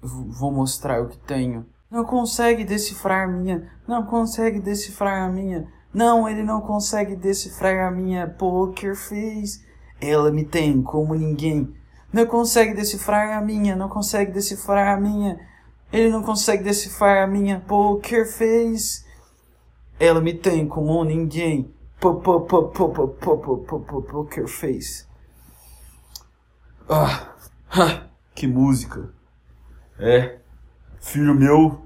vou mostrar o que tenho. Não consegue decifrar minha. Não consegue decifrar a minha. Não, ele não consegue decifrar a minha poker face. Ela me tem como ninguém. Não consegue decifrar a minha. Não consegue decifrar a minha. Ele não consegue decifrar a minha poker face. Ela me tem como ninguém. Poker face. Ah, que música. É, filho meu,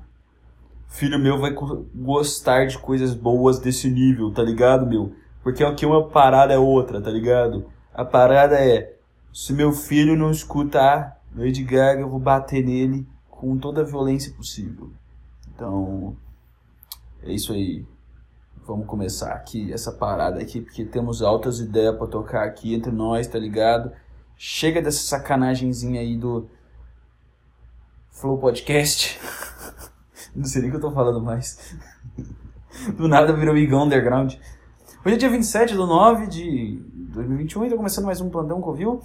filho meu vai gostar de coisas boas desse nível, tá ligado, meu? Porque aqui uma parada é outra, tá ligado? A parada é, se meu filho não escutar Lady Gaga, eu vou bater nele com toda a violência possível. Então, é isso aí. Vamos começar aqui essa parada aqui, porque temos altas ideias para tocar aqui entre nós, tá ligado? Chega dessa sacanagemzinha aí do Flow Podcast. Não sei nem o que eu tô falando mais. Do nada virou Igão Underground. Hoje é dia 27 do 9 de 2021 e tô começando mais um plantão Covil.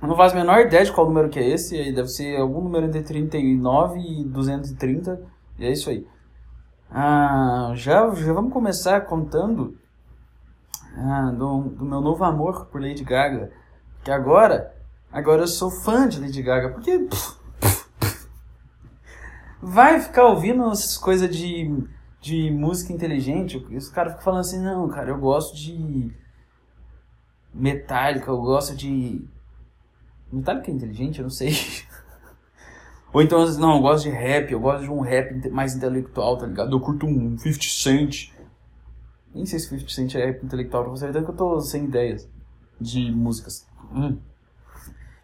Eu não faço a menor ideia de qual número que é esse. Deve ser algum número entre 39 e 230. E é isso aí. Ah, já, já vamos começar contando ah, do, do meu novo amor por Lady Gaga. Que agora, agora eu sou fã de Lady Gaga. Porque... Pff, vai ficar ouvindo essas coisas de, de música inteligente. Os caras ficam falando assim, não, cara, eu gosto de Metallica, eu gosto de. Metallica é inteligente? Eu não sei. Ou então, não, eu gosto de rap, eu gosto de um rap mais intelectual, tá ligado? Eu curto um 50 Cent. Nem sei se 50 Cent é rap intelectual pra você, que eu tô sem ideias de músicas. Hum.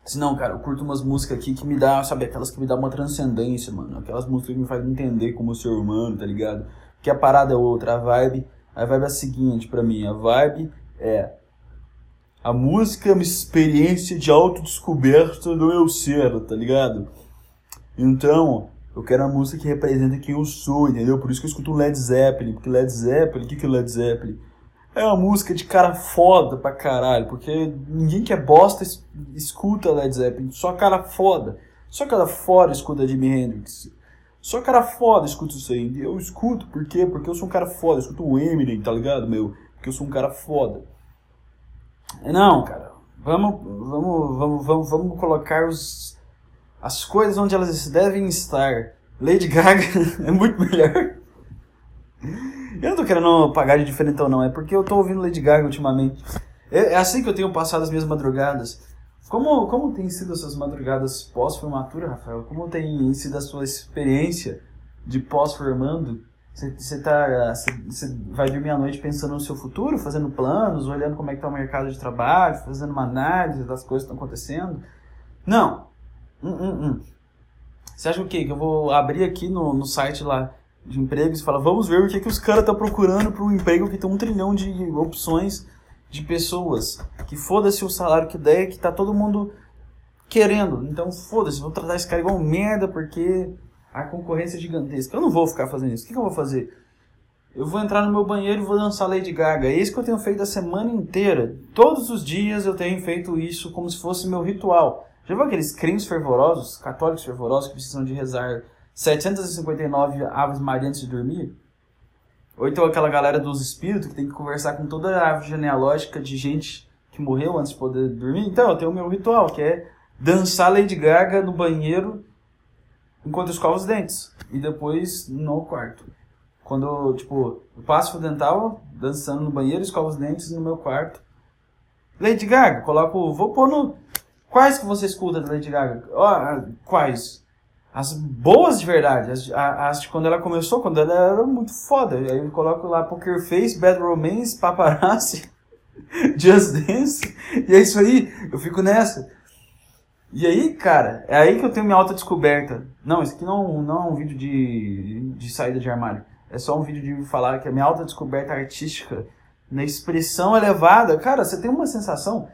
Se não, cara, eu curto umas músicas aqui que me dá, sabe, aquelas que me dá uma transcendência, mano. Aquelas músicas que me fazem entender como ser humano, tá ligado? Que a parada é outra, a vibe, a vibe é a seguinte pra mim, a vibe é a música é uma experiência de autodescoberta do meu ser, tá ligado? Então, eu quero uma música que representa quem eu sou, entendeu? Por isso que eu escuto Led Zeppelin, porque Led Zeppelin, o que, que é Led Zeppelin? É uma música de cara foda pra caralho, porque ninguém que é bosta escuta Led Zeppelin, só cara foda. Só cara foda escuta Jimi Hendrix. Só cara foda escuta isso aí. Eu escuto, por quê? Porque eu sou um cara foda, eu escuto o Eminem, tá ligado, meu? Porque eu sou um cara foda. Não, cara, vamos, vamos, vamos, vamos, vamos colocar os, as coisas onde elas devem estar. Lady Gaga é muito melhor. Eu não tô querendo pagar de diferente ou não, é porque eu tô ouvindo Lady Gaga ultimamente. É, é assim que eu tenho passado as minhas madrugadas. Como, como tem sido as suas madrugadas pós-formatura, Rafael? Como tem sido a sua experiência de pós-formando? Você tá, vai dormir à noite pensando no seu futuro, fazendo planos, olhando como é que tá o mercado de trabalho, fazendo uma análise das coisas que estão acontecendo? Não. Hum, hum, hum. Você acha o quê? Que eu vou abrir aqui no, no site lá de empregos e fala, vamos ver o que, que os caras estão procurando para um emprego que tem um trilhão de opções de pessoas. Que foda-se o salário que der, que tá todo mundo querendo. Então foda-se, vou tratar esse cara igual merda porque a concorrência é gigantesca. Eu não vou ficar fazendo isso. O que, que eu vou fazer? Eu vou entrar no meu banheiro e vou dançar Lady Gaga. É isso que eu tenho feito a semana inteira. Todos os dias eu tenho feito isso como se fosse meu ritual. Já viu aqueles crentes fervorosos, católicos fervorosos que precisam de rezar 759 aves Maria antes de dormir. Ou então aquela galera dos espíritos que tem que conversar com toda a árvore genealógica de gente que morreu antes de poder dormir. Então, eu tenho o meu ritual, que é dançar Lady Gaga no banheiro enquanto eu escovo os dentes. E depois no quarto. Quando, tipo, eu passo o dental, dançando no banheiro, escovo os dentes no meu quarto. Lady Gaga, coloco. Vou pôr no. Quais que você escuta da Lady Gaga? Oh, quais? As boas de verdade, as, as de quando ela começou, quando ela era muito foda. Aí eu coloco lá Poker Face, Bad Romance, Paparazzi, Just Dance, e é isso aí, eu fico nessa. E aí, cara, é aí que eu tenho minha auto descoberta. Não, isso aqui não, não é um vídeo de, de saída de armário. É só um vídeo de falar que a minha auto descoberta artística, na expressão elevada, cara, você tem uma sensação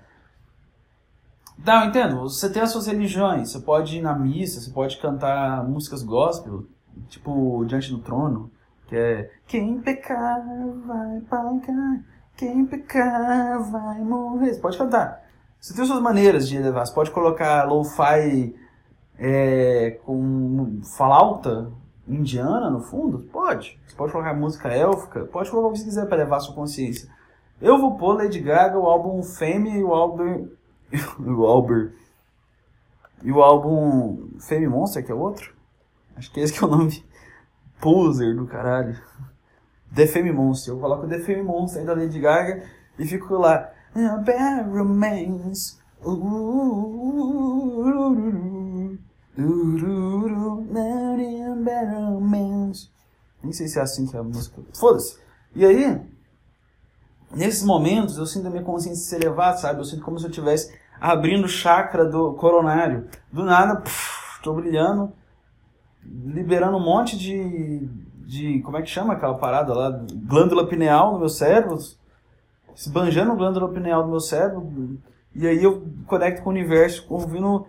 não, eu entendo. Você tem as suas religiões. Você pode ir na missa, você pode cantar músicas gospel, tipo Diante do Trono, que é Quem pecar vai pagar, quem pecar vai morrer. Você pode cantar. Você tem suas maneiras de elevar. Você pode colocar lo-fi é, com flauta indiana no fundo? Pode. Você pode colocar música élfica, pode colocar o que você quiser para levar a sua consciência. Eu vou pôr Lady Gaga, o álbum Fame e o álbum. O álbum. E o álbum Fame Monster, que é outro. Acho que esse que é o nome. Poser do caralho. The Fame Monster. Eu coloco The Fame Monster da Lady Gaga e fico lá. Bad romance. Nem sei se é assim que é a música. Foda-se. E aí, nesses momentos, eu sinto a minha consciência se elevar, sabe? Eu sinto como se eu estivesse abrindo o chakra do coronário. Do nada, tô brilhando, liberando um monte de, de. Como é que chama aquela parada lá? Glândula pineal no meu cérebro. Esbanjando glândula pineal do meu cérebro. E aí eu conecto com o universo, ouvindo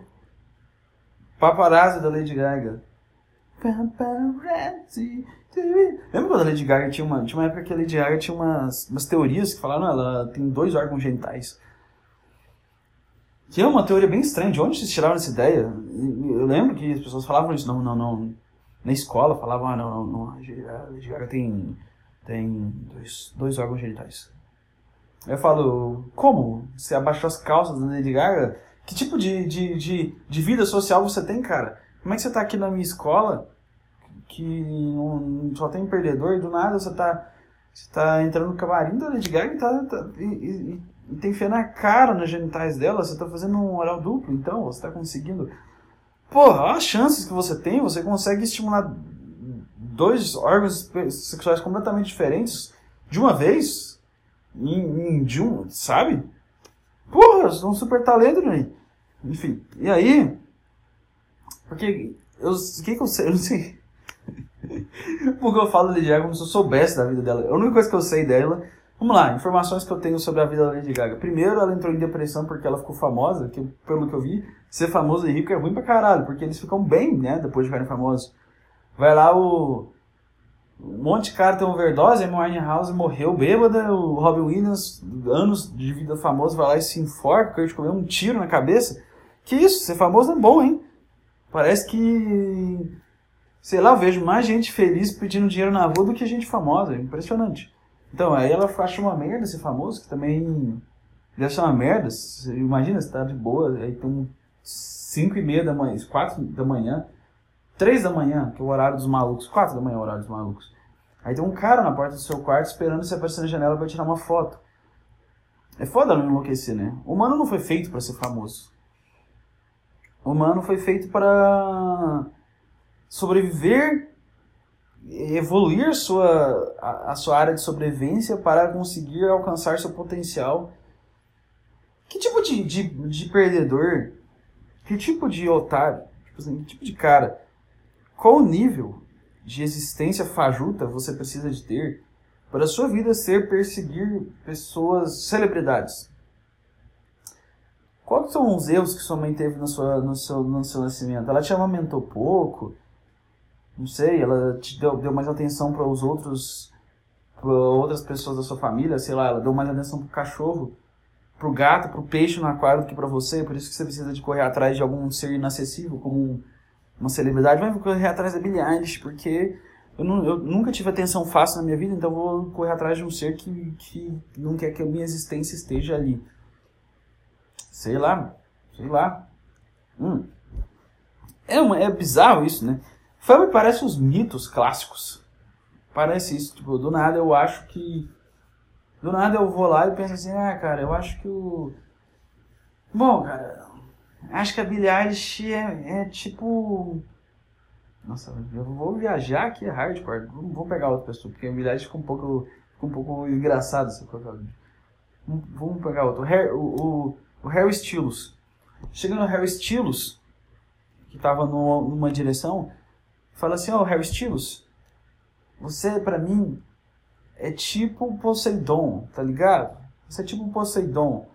Paparazzi da Lady Gaga. Paparazzi. Lembra quando a Lady Gaga tinha uma. Tinha uma época que a Lady Gaga tinha umas, umas teorias que falaram, ela tem dois órgãos genitais. Que é uma teoria bem estranha. De onde vocês tiraram essa ideia? Eu lembro que as pessoas falavam isso. Não, não, não. Na escola falavam, ah, não, não, não. A Lady Gaga tem, tem dois, dois órgãos genitais. Eu falo, como? Você abaixou as calças da Lady Gaga? Que tipo de, de, de, de vida social você tem, cara? Como é que você tá aqui na minha escola, que um, só tem perdedor, e do nada você tá, você tá entrando no camarim da Lady Gaga e, tá, tá e, e, e, tem fé na cara, nas genitais dela, você tá fazendo um oral duplo, então, você tá conseguindo... Porra, as chances que você tem, você consegue estimular dois órgãos sexuais completamente diferentes de uma vez, em, em de um, sabe? Porra, eu sou um super talento, né? Enfim, e aí. Porque. Eu, que, que eu sei? Eu não sei. Porque eu falo da Lady Gaga como se eu soubesse da vida dela. A única coisa que eu sei dela. Vamos lá, informações que eu tenho sobre a vida da Lady Gaga. Primeiro, ela entrou em depressão porque ela ficou famosa, que pelo que eu vi, ser famoso e rico é ruim pra caralho, porque eles ficam bem, né, depois de ficarem famosos. Vai lá o um monte de cara tem overdose, Amy Winehouse morreu bêbada, o Robin Williams, anos de vida famoso, vai lá e se enforca, Kurt Cobain um tiro na cabeça. Que isso, ser famoso é bom, hein? Parece que, sei lá, eu vejo mais gente feliz pedindo dinheiro na rua do que gente famosa, é impressionante. Então, aí ela acha uma merda ser famoso, que também deve ser uma merda. Você imagina, você tá de boa, aí tem 5 e meia da manhã, 4 da manhã, Três da manhã, que é o horário dos malucos. Quatro da manhã é o horário dos malucos. Aí tem um cara na porta do seu quarto esperando você aparecer na janela para tirar uma foto. É foda não enlouquecer, né? O humano não foi feito para ser famoso. O humano foi feito para sobreviver, evoluir sua, a, a sua área de sobrevivência para conseguir alcançar seu potencial. Que tipo de, de, de perdedor, que tipo de otário, tipo assim, que tipo de cara qual o nível de existência fajuta você precisa de ter para a sua vida ser perseguir pessoas, celebridades? Quais são os erros que sua mãe teve no seu, no seu, no seu nascimento? Ela te amamentou pouco? Não sei, ela te deu, deu mais atenção para os outros, para outras pessoas da sua família, sei lá, ela deu mais atenção para o cachorro, para o gato, para o peixe no aquário do que para você, por isso que você precisa de correr atrás de algum ser inacessível, como um uma celebridade, mas vou correr atrás da Billie Eilish, porque eu, não, eu, nunca tive atenção fácil na minha vida, então vou correr atrás de um ser que, que não quer que a minha existência esteja ali. Sei lá, sei lá. Hum. É, uma, é bizarro isso, né? Fama parece os mitos clássicos. Parece isso, tipo, do nada eu acho que. Do nada eu vou lá e penso assim, ah, cara, eu acho que o. Bom, cara, Acho que a Billie Eilish é, é tipo. Nossa, eu vou viajar aqui, hardcore. Vou pegar outra pessoa, porque a Billie Eilish um pouco, ficou um pouco engraçado. Vamos pegar outro. O, Harry, o, o, o Harry Styles. Chegando no Harry Styles, que tava no, numa direção, fala assim: Ó, oh, Harry Styles, você pra mim é tipo Poseidon, tá ligado? Você é tipo Poseidon.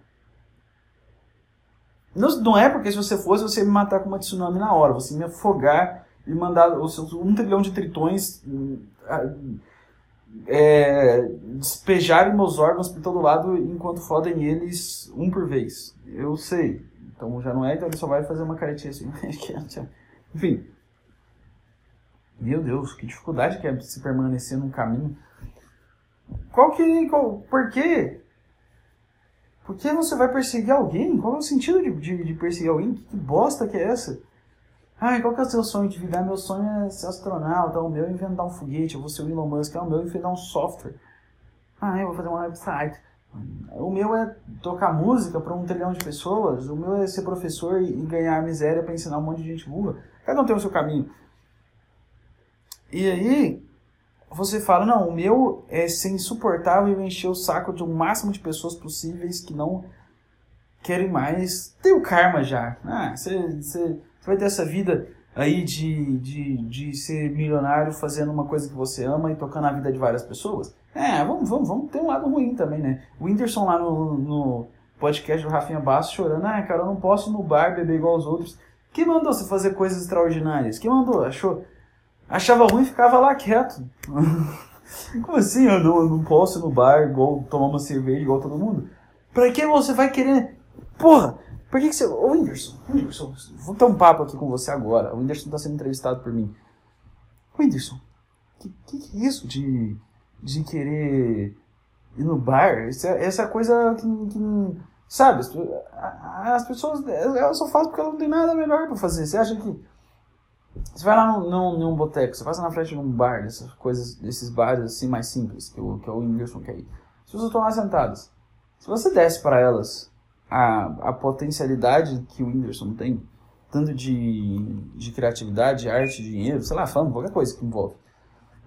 Não, não é porque se você fosse, você ia me matar com uma tsunami na hora. Você ia me afogar e mandar os seus um trilhão de tritões é, despejarem meus órgãos por todo lado enquanto fodem eles um por vez. Eu sei. Então já não é, então ele só vai fazer uma caretinha assim. Enfim. Meu Deus, que dificuldade que é se permanecer num caminho. Qual que. Qual, por quê? Por que você vai perseguir alguém? Qual é o sentido de, de, de perseguir alguém? Que, que, bosta que é essa? Ai, qual que é o seu sonho de vida? Meu sonho é ser astronauta, o meu é inventar um foguete, eu vou ser o Elon Musk, é o meu é inventar um software. Ah, eu vou fazer um website. O meu é tocar música para um trilhão de pessoas, o meu é ser professor e ganhar miséria para ensinar um monte de gente burra. Cada um tem o seu caminho. E aí, você fala, não, o meu é ser insuportável e encher o saco de um máximo de pessoas possíveis que não querem mais ter o karma já. Ah, você, você vai ter essa vida aí de, de, de ser milionário fazendo uma coisa que você ama e tocando a vida de várias pessoas. É, vamos, vamos, vamos ter um lado ruim também, né? O Whindersson lá no, no podcast do Rafinha Bastos chorando, ah, cara, eu não posso ir no bar beber igual os outros. Quem mandou você fazer coisas extraordinárias? Quem mandou? Achou? Achava ruim e ficava lá quieto. Como assim? Eu não, eu não posso ir no bar igual tomar uma cerveja igual todo mundo? Pra que você vai querer? Porra! Por que, que você. Ô Whindersson, Whindersson, vou ter um papo aqui com você agora. O Whindersson tá sendo entrevistado por mim. Whindersson, que, que, que é isso de de querer ir no bar, essa, essa coisa que, que sabe, as pessoas elas só fazem porque elas não tem nada melhor para fazer. Você acha que você vai lá num, num, num boteco, você passa na frente de um bar, dessas coisas, desses bares assim mais simples, que, o, que o Whindersson quer ir. As pessoas estão lá sentadas. Se você desse para elas a, a potencialidade que o Whindersson tem, tanto de, de criatividade, arte, dinheiro, sei lá, fama, qualquer coisa que envolve,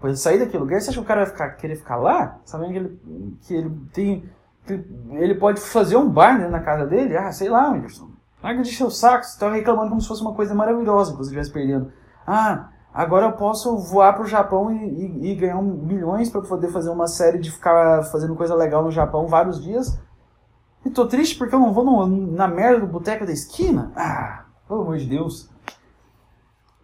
Pois sair daquele lugar, você acha que o cara vai ficar, querer ficar lá? Sabendo que ele, que ele tem. Que ele pode fazer um bar né, na casa dele? Ah, sei lá, Anderson. Larga de encher saco, você tá reclamando como se fosse uma coisa maravilhosa que você estivesse perdendo. Ah, agora eu posso voar pro Japão e, e, e ganhar milhões para poder fazer uma série de ficar fazendo coisa legal no Japão vários dias. E tô triste porque eu não vou no, na merda do boteco da esquina. Ah, pelo amor de Deus.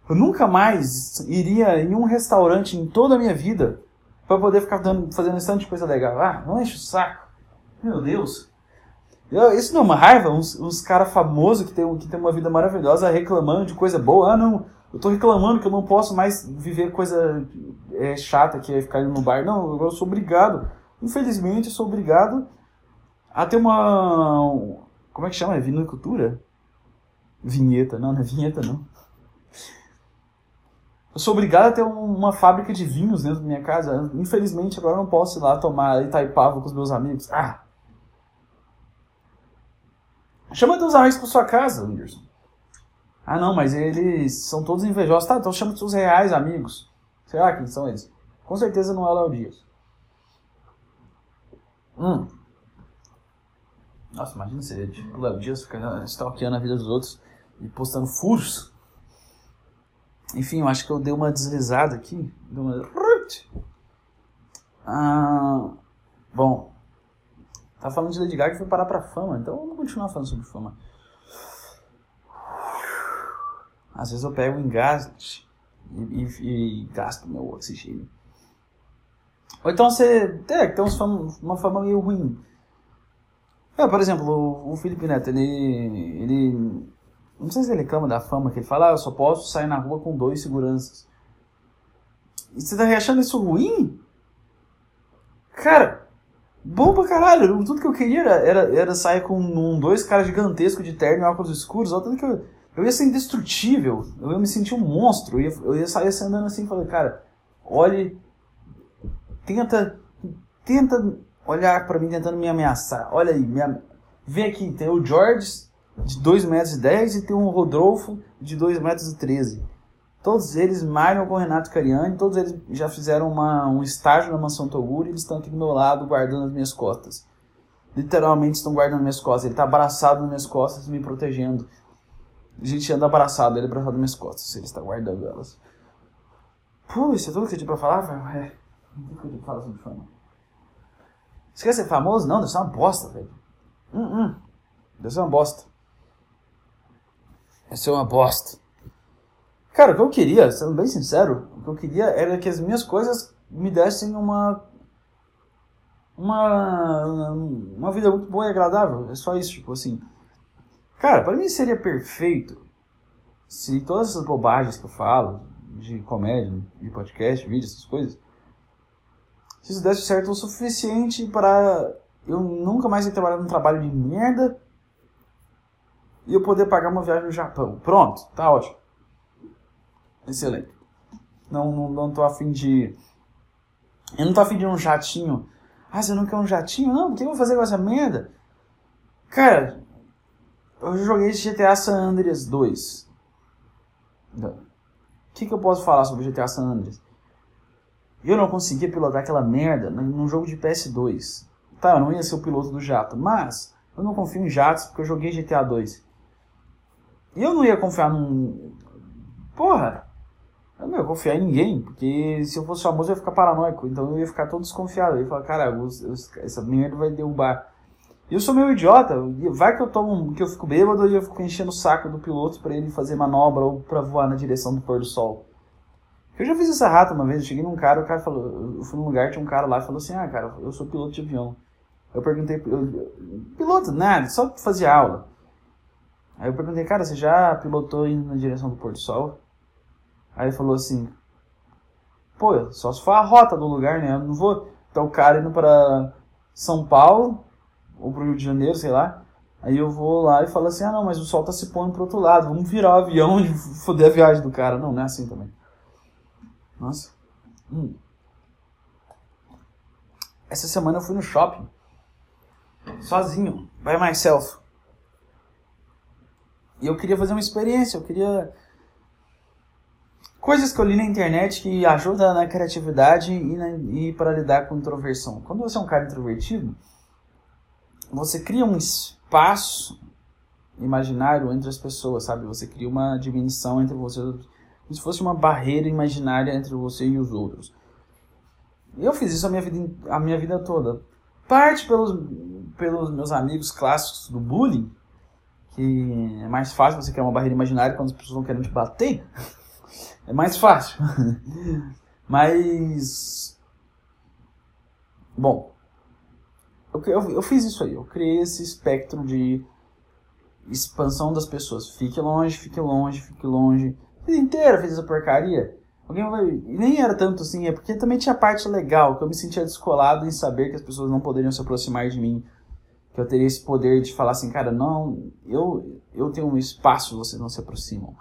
Eu nunca mais iria em um restaurante em toda a minha vida para poder ficar dando, fazendo esse tanto de coisa legal. Ah, não enche o saco. Meu Deus. Isso não é uma raiva? Uns, uns caras famosos que tem, que tem uma vida maravilhosa reclamando de coisa boa. Ah, não, eu tô reclamando que eu não posso mais viver coisa é, chata que é ficar indo no bar. Não, eu sou obrigado. Infelizmente, eu sou obrigado a ter uma. Como é que chama? É vinicultura? Vinheta. Não, não é vinheta, não. Eu sou obrigado a ter uma fábrica de vinhos dentro da minha casa. Infelizmente, agora eu não posso ir lá tomar Itaipava com os meus amigos. Ah! Chama teus amigos para sua casa, Anderson. Ah, não, mas eles são todos invejosos. Tá, então chama seus reais amigos. Sei lá quem são eles. Com certeza não é o Léo Dias. Hum. Nossa, imagina se o Léo Dias fica stalkeando a vida dos outros e postando furos. Enfim, eu acho que eu dei uma deslizada aqui. Dei uma... Ah, bom, tá falando de Lady Gaga e foi parar pra fama, então vamos continuar falando sobre fama. Às vezes eu pego engasgo e, e, e, gasto meu oxigênio. Ou então você é, tem uma fama meio ruim. É, por exemplo, o, o Felipe Neto, ele, ele não sei se ele reclama da fama, que ele fala, ah, eu só posso sair na rua com dois seguranças. E você tá achando isso ruim? Cara, bom pra caralho. Tudo que eu queria era, era, era sair com um, dois caras gigantescos de terno e óculos escuros. Tudo que eu, eu ia ser indestrutível. Eu ia me sentir um monstro. Eu ia, eu ia sair andando assim e falei, cara, olhe. Tenta. Tenta olhar para mim tentando me ameaçar. Olha aí, vem aqui, tem o George de 2 metros e 10 e tem um Rodolfo de 2 metros e 13. Todos eles malham com o Renato Cariani, todos eles já fizeram uma, um estágio na Mansão Toguri e eles estão aqui do meu lado guardando as minhas costas. Literalmente estão guardando minhas costas. Ele está abraçado nas minhas costas, me protegendo. A gente anda abraçado, ele abraçado nas minhas costas, ele está guardando elas. Pô, isso é tudo que você tinha pra falar? É. Não tem que eu falar sobre fama. Você quer ser famoso? Não, deve ser uma bosta, velho. Hum, hum. Deve ser uma bosta. Essa é uma bosta. Cara, o que eu queria, sendo bem sincero, o que eu queria era que as minhas coisas me dessem uma. Uma. Uma vida muito boa e agradável. É só isso, tipo assim. Cara, para mim seria perfeito se todas essas bobagens que eu falo, de comédia, de podcast, vídeo, essas coisas, se isso desse certo o suficiente para eu nunca mais ir trabalhar num trabalho de merda e eu poder pagar uma viagem no Japão. Pronto, tá ótimo. Excelente. Não, não, não tô afim de. Eu não tô afim de um jatinho. Ah, você não quer um jatinho? Não, o que eu vou fazer com essa merda? Cara, eu joguei GTA San Andreas 2. O que, que eu posso falar sobre GTA San Andreas? Eu não conseguia pilotar aquela merda num jogo de PS2. Tá, eu não ia ser o piloto do jato, mas eu não confio em jatos porque eu joguei GTA 2. E eu não ia confiar num. Porra! Eu não ia confiar em ninguém, porque se eu fosse famoso eu ia ficar paranoico, então eu ia ficar todo desconfiado. Eu ia falar, cara, essa merda vai derrubar. E eu sou meio idiota, vai que eu tomo, que eu fico bêbado e eu fico enchendo o saco do piloto para ele fazer manobra ou para voar na direção do pôr do sol. Eu já fiz essa rata uma vez, eu cheguei num cara, o cara falou, eu fui num lugar, tinha um cara lá e falou assim, ah cara, eu sou piloto de avião. Eu perguntei, eu, piloto, nada, só fazia aula. Aí eu perguntei, cara, você já pilotou indo na direção do pôr do sol? Aí ele falou assim, pô, só se for a rota do lugar, né? Eu não vou. Então o cara indo para São Paulo ou pro Rio de Janeiro, sei lá. Aí eu vou lá e falo assim, ah não, mas o sol tá se pondo pro outro lado, vamos virar o avião e foder a viagem do cara. Não, não é assim também. Nossa. Hum. Essa semana eu fui no shopping. Sozinho. By myself. E eu queria fazer uma experiência, eu queria. Coisas que eu li na internet que ajudam na criatividade e, e para lidar com introversão. Quando você é um cara introvertido, você cria um espaço imaginário entre as pessoas, sabe? Você cria uma dimensão entre você, como se fosse uma barreira imaginária entre você e os outros. Eu fiz isso a minha vida, a minha vida toda. Parte pelos, pelos meus amigos clássicos do bullying, que é mais fácil você criar uma barreira imaginária quando as pessoas não querem te bater. É mais fácil. Mas. Bom. Eu, eu, eu, fiz isso aí. Eu criei esse espectro de expansão das pessoas. Fique longe, fique longe, fique longe. A vida inteira fiz essa porcaria. Alguém vai. E nem era tanto assim, é porque também tinha parte legal, que eu me sentia descolado em saber que as pessoas não poderiam se aproximar de mim. Que eu teria esse poder de falar assim, cara, não, eu, eu tenho um espaço, vocês não se aproximam.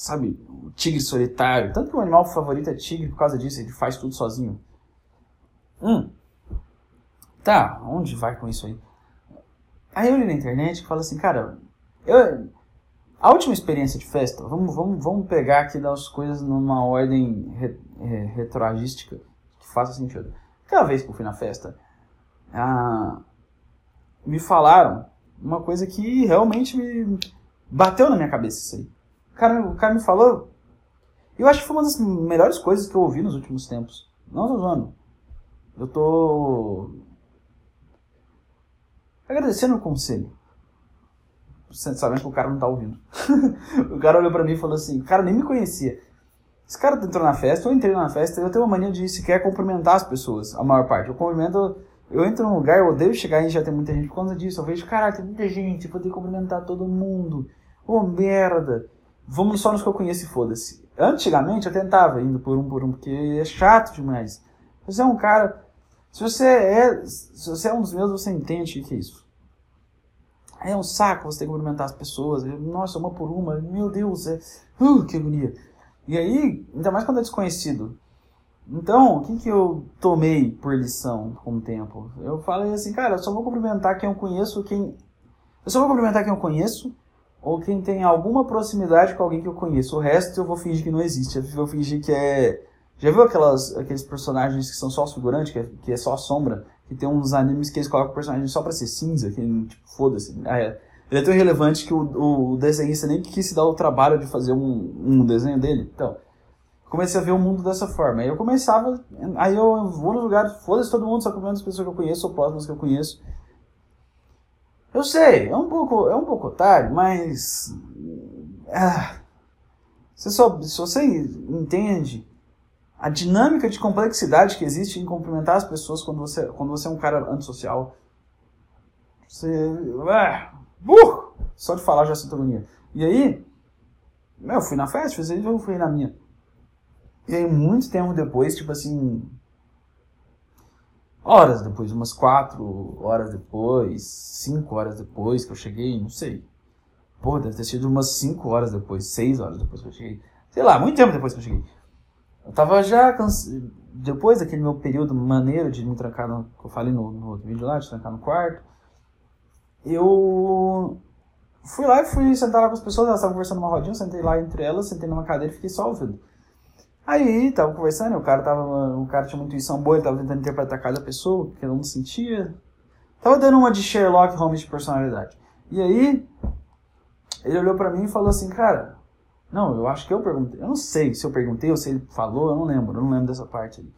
Sabe, o tigre solitário. Tanto que o animal favorito é tigre por causa disso, ele faz tudo sozinho. Hum. Tá, onde vai com isso aí? Aí eu li na internet que fala assim, cara, eu, a última experiência de festa, vamos, vamos, vamos pegar aqui das coisas numa ordem re, re, retroagística que faça sentido. Aquela vez que eu fui na festa, ah, me falaram uma coisa que realmente me bateu na minha cabeça isso aí. Cara, o cara me falou, eu acho que foi uma das melhores coisas que eu ouvi nos últimos tempos. Não tô zoando. Eu tô agradecendo o conselho sabendo que o cara não tá ouvindo. o cara olhou pra mim e falou assim, o cara nem me conhecia. Esse cara entrou na festa, eu entrei na festa, eu tenho uma mania de sequer cumprimentar as pessoas, a maior parte. Eu cumprimento, eu entro num lugar, eu odeio chegar e já tem muita gente por conta disso. Eu vejo, caralho, tem muita gente, vou ter que cumprimentar todo mundo. Ô, oh, merda. Vamos só nos que eu conheço e foda-se. Antigamente eu tentava, indo por um por um, porque é chato demais. Você é um cara... Se você é, se você é um dos meus, você entende o que é isso. É um saco você ter que cumprimentar as pessoas. Nossa, uma por uma. Meu Deus, é. Uh, que agonia. E aí, ainda mais quando é desconhecido. Então, o que, que eu tomei por lição com o tempo? Eu falei assim, cara, eu só vou cumprimentar quem eu conheço, quem. Eu só vou cumprimentar quem eu conheço, ou quem tem alguma proximidade com alguém que eu conheço. O resto eu vou fingir que não existe. Eu vou fingir que é. Já viu aquelas, aqueles personagens que são só figurantes, que é, que é só a sombra? que tem uns animes que eles colocam o personagem só pra ser cinza, que tipo, foda-se. Ah, é. Ele é tão irrelevante que o, o desenhista nem quis se dar o trabalho de fazer um, um desenho dele. Então, comecei a ver o mundo dessa forma. Aí eu começava, aí eu vou no lugar, foda-se todo mundo, só comendo as pessoas que eu conheço, ou próximas que eu conheço. Eu sei, é um pouco, é um pouco otário, mas. Ah, você só, se você entende a dinâmica de complexidade que existe em cumprimentar as pessoas quando você, quando você é um cara antissocial. Você. É, uh, só de falar já sinto agonia. E aí, Eu fui na festa, eu fui na minha. E aí, muito tempo depois, tipo assim. Horas depois, umas quatro horas depois, cinco horas depois que eu cheguei, não sei. Pô, deve ter sido umas cinco horas depois, seis horas depois que eu cheguei. Sei lá, muito tempo depois que eu cheguei. Eu tava já cansado. Depois daquele meu período maneiro de me trancar, no, que eu falei no, no outro vídeo lá, de trancar no quarto, eu fui lá e fui sentar lá com as pessoas, elas estavam conversando numa rodinha, eu sentei lá entre elas, sentei numa cadeira e fiquei só ouvindo. Aí, tava conversando, o cara tava. O cara tinha uma intuição boa, ele tava tentando interpretar cada pessoa, que eu não sentia. Tava dando uma de Sherlock Holmes de personalidade. E aí, ele olhou pra mim e falou assim, cara, não, eu acho que eu perguntei. Eu não sei se eu perguntei ou se ele falou, eu não lembro, eu não lembro dessa parte ali.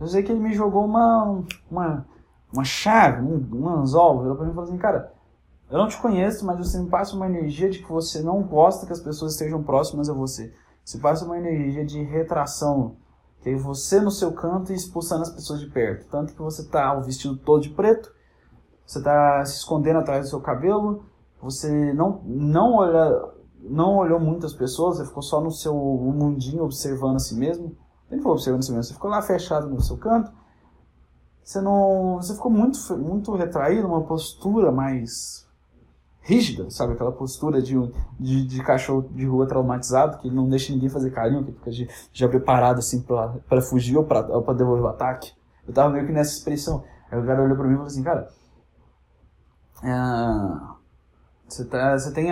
Eu sei que ele me jogou uma, uma, uma chave, um, um anzol, virou pra mim e falou assim, cara, eu não te conheço, mas você me passa uma energia de que você não gosta que as pessoas estejam próximas a você. Você passa uma energia de retração, que é você no seu canto e expulsando as pessoas de perto. Tanto que você tá vestido todo de preto, você tá se escondendo atrás do seu cabelo, você não, não olha não olhou muitas pessoas, você ficou só no seu mundinho observando a si mesmo. Ele falou observando a si mesmo, você ficou lá fechado no seu canto. Você não, você ficou muito muito retraído, uma postura mais rígida, sabe aquela postura de, de, de cachorro de rua traumatizado que não deixa ninguém fazer carinho, que fica de, já preparado assim para fugir ou para devolver o ataque. Eu tava meio que nessa expressão. Aí o cara olhou para mim e falou assim, cara, é você, tá, você, tem,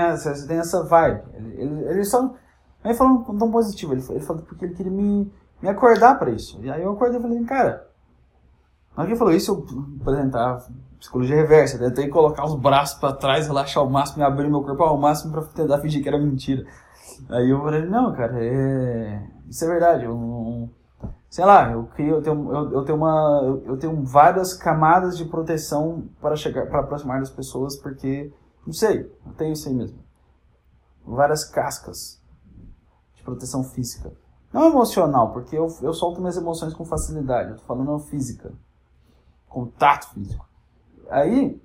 tem essa vibe. Ele, ele, ele só. Aí falando tão positivo, ele, ele falou porque ele queria me, me acordar para isso. E aí eu acordei e falei, cara. Na hora que ele falou isso, eu apresentar psicologia reversa. Tentei colocar os braços para trás, relaxar ao máximo e abrir meu corpo ao máximo para tentar fingir que era mentira. Aí eu falei, não, cara, é... isso é verdade. Eu, sei lá, eu, eu, tenho, eu, eu tenho uma, eu, eu tenho várias camadas de proteção para chegar, para aproximar das pessoas, porque não sei, não tenho isso aí mesmo. Várias cascas de proteção física. Não emocional, porque eu, eu solto minhas emoções com facilidade. Eu tô falando física. Contato físico. Aí.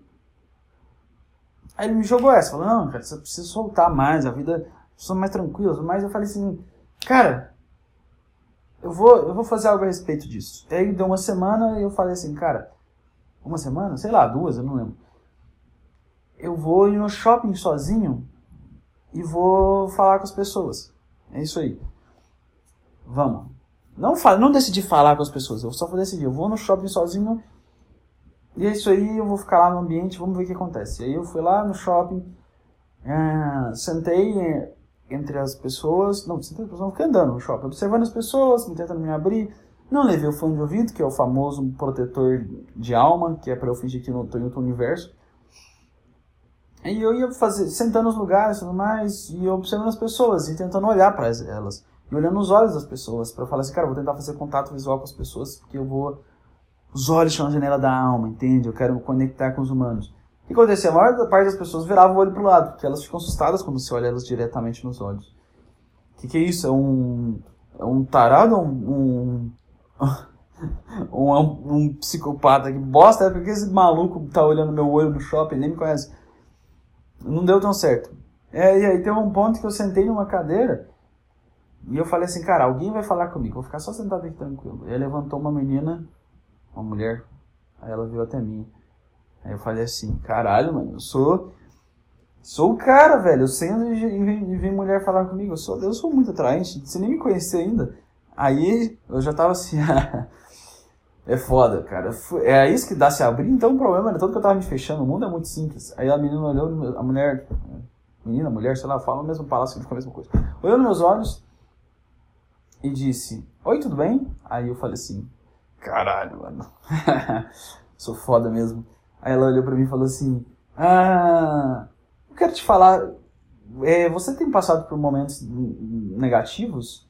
Aí ele me jogou essa. Falou, não, cara, você precisa soltar mais. A vida sou mais tranquila. Mas eu falei assim, cara, eu vou, eu vou fazer algo a respeito disso. Aí deu uma semana e eu falei assim, cara, uma semana? Sei lá, duas, eu não lembro eu vou ir no shopping sozinho e vou falar com as pessoas. É isso aí. Vamos. Não, não decidi falar com as pessoas, eu só vou decidir. Eu vou no shopping sozinho e é isso aí, eu vou ficar lá no ambiente, vamos ver o que acontece. E aí eu fui lá no shopping, é, sentei entre as pessoas, não, sentei as pessoas, fiquei andando no shopping, observando as pessoas, tentando me abrir. Não levei o fone de ouvido, que é o famoso protetor de alma, que é para eu fingir que não estou em outro universo. E eu ia fazer, sentando nos lugares e tudo mais, e observando as pessoas, e tentando olhar para elas. E olhando nos olhos das pessoas, para falar assim, cara, vou tentar fazer contato visual com as pessoas, porque eu vou. Os olhos são a janela da alma, entende? Eu quero me conectar com os humanos. O que acontecia? A maior parte das pessoas virava o olho pro lado, porque elas ficam assustadas quando você olha elas diretamente nos olhos. O que, que é isso? É um. É um tarado um. Um, um, um psicopata que bosta, é porque esse maluco tá olhando meu olho no shopping, nem me conhece não deu tão certo. É, e aí teve um ponto que eu sentei numa cadeira e eu falei assim, cara, alguém vai falar comigo, vou ficar só sentado aqui tranquilo. E aí levantou uma menina, uma mulher, aí ela veio até mim. Aí eu falei assim, caralho, mano, eu sou. Sou o cara, velho. Eu sento e vem mulher falar comigo. Eu sou, eu sou muito atraente. Você nem me conhecia ainda. Aí eu já tava assim. É foda, cara. É isso que dá se abrir, então o problema era todo que eu tava me fechando. O mundo é muito simples. Aí a menina olhou, a mulher, menina, mulher, sei lá, fala o mesmo palácio que a mesma coisa. Olhou nos meus olhos e disse: Oi, tudo bem? Aí eu falei assim: Caralho, mano. Sou foda mesmo. Aí ela olhou pra mim e falou assim: Ah, eu quero te falar. É, você tem passado por momentos negativos?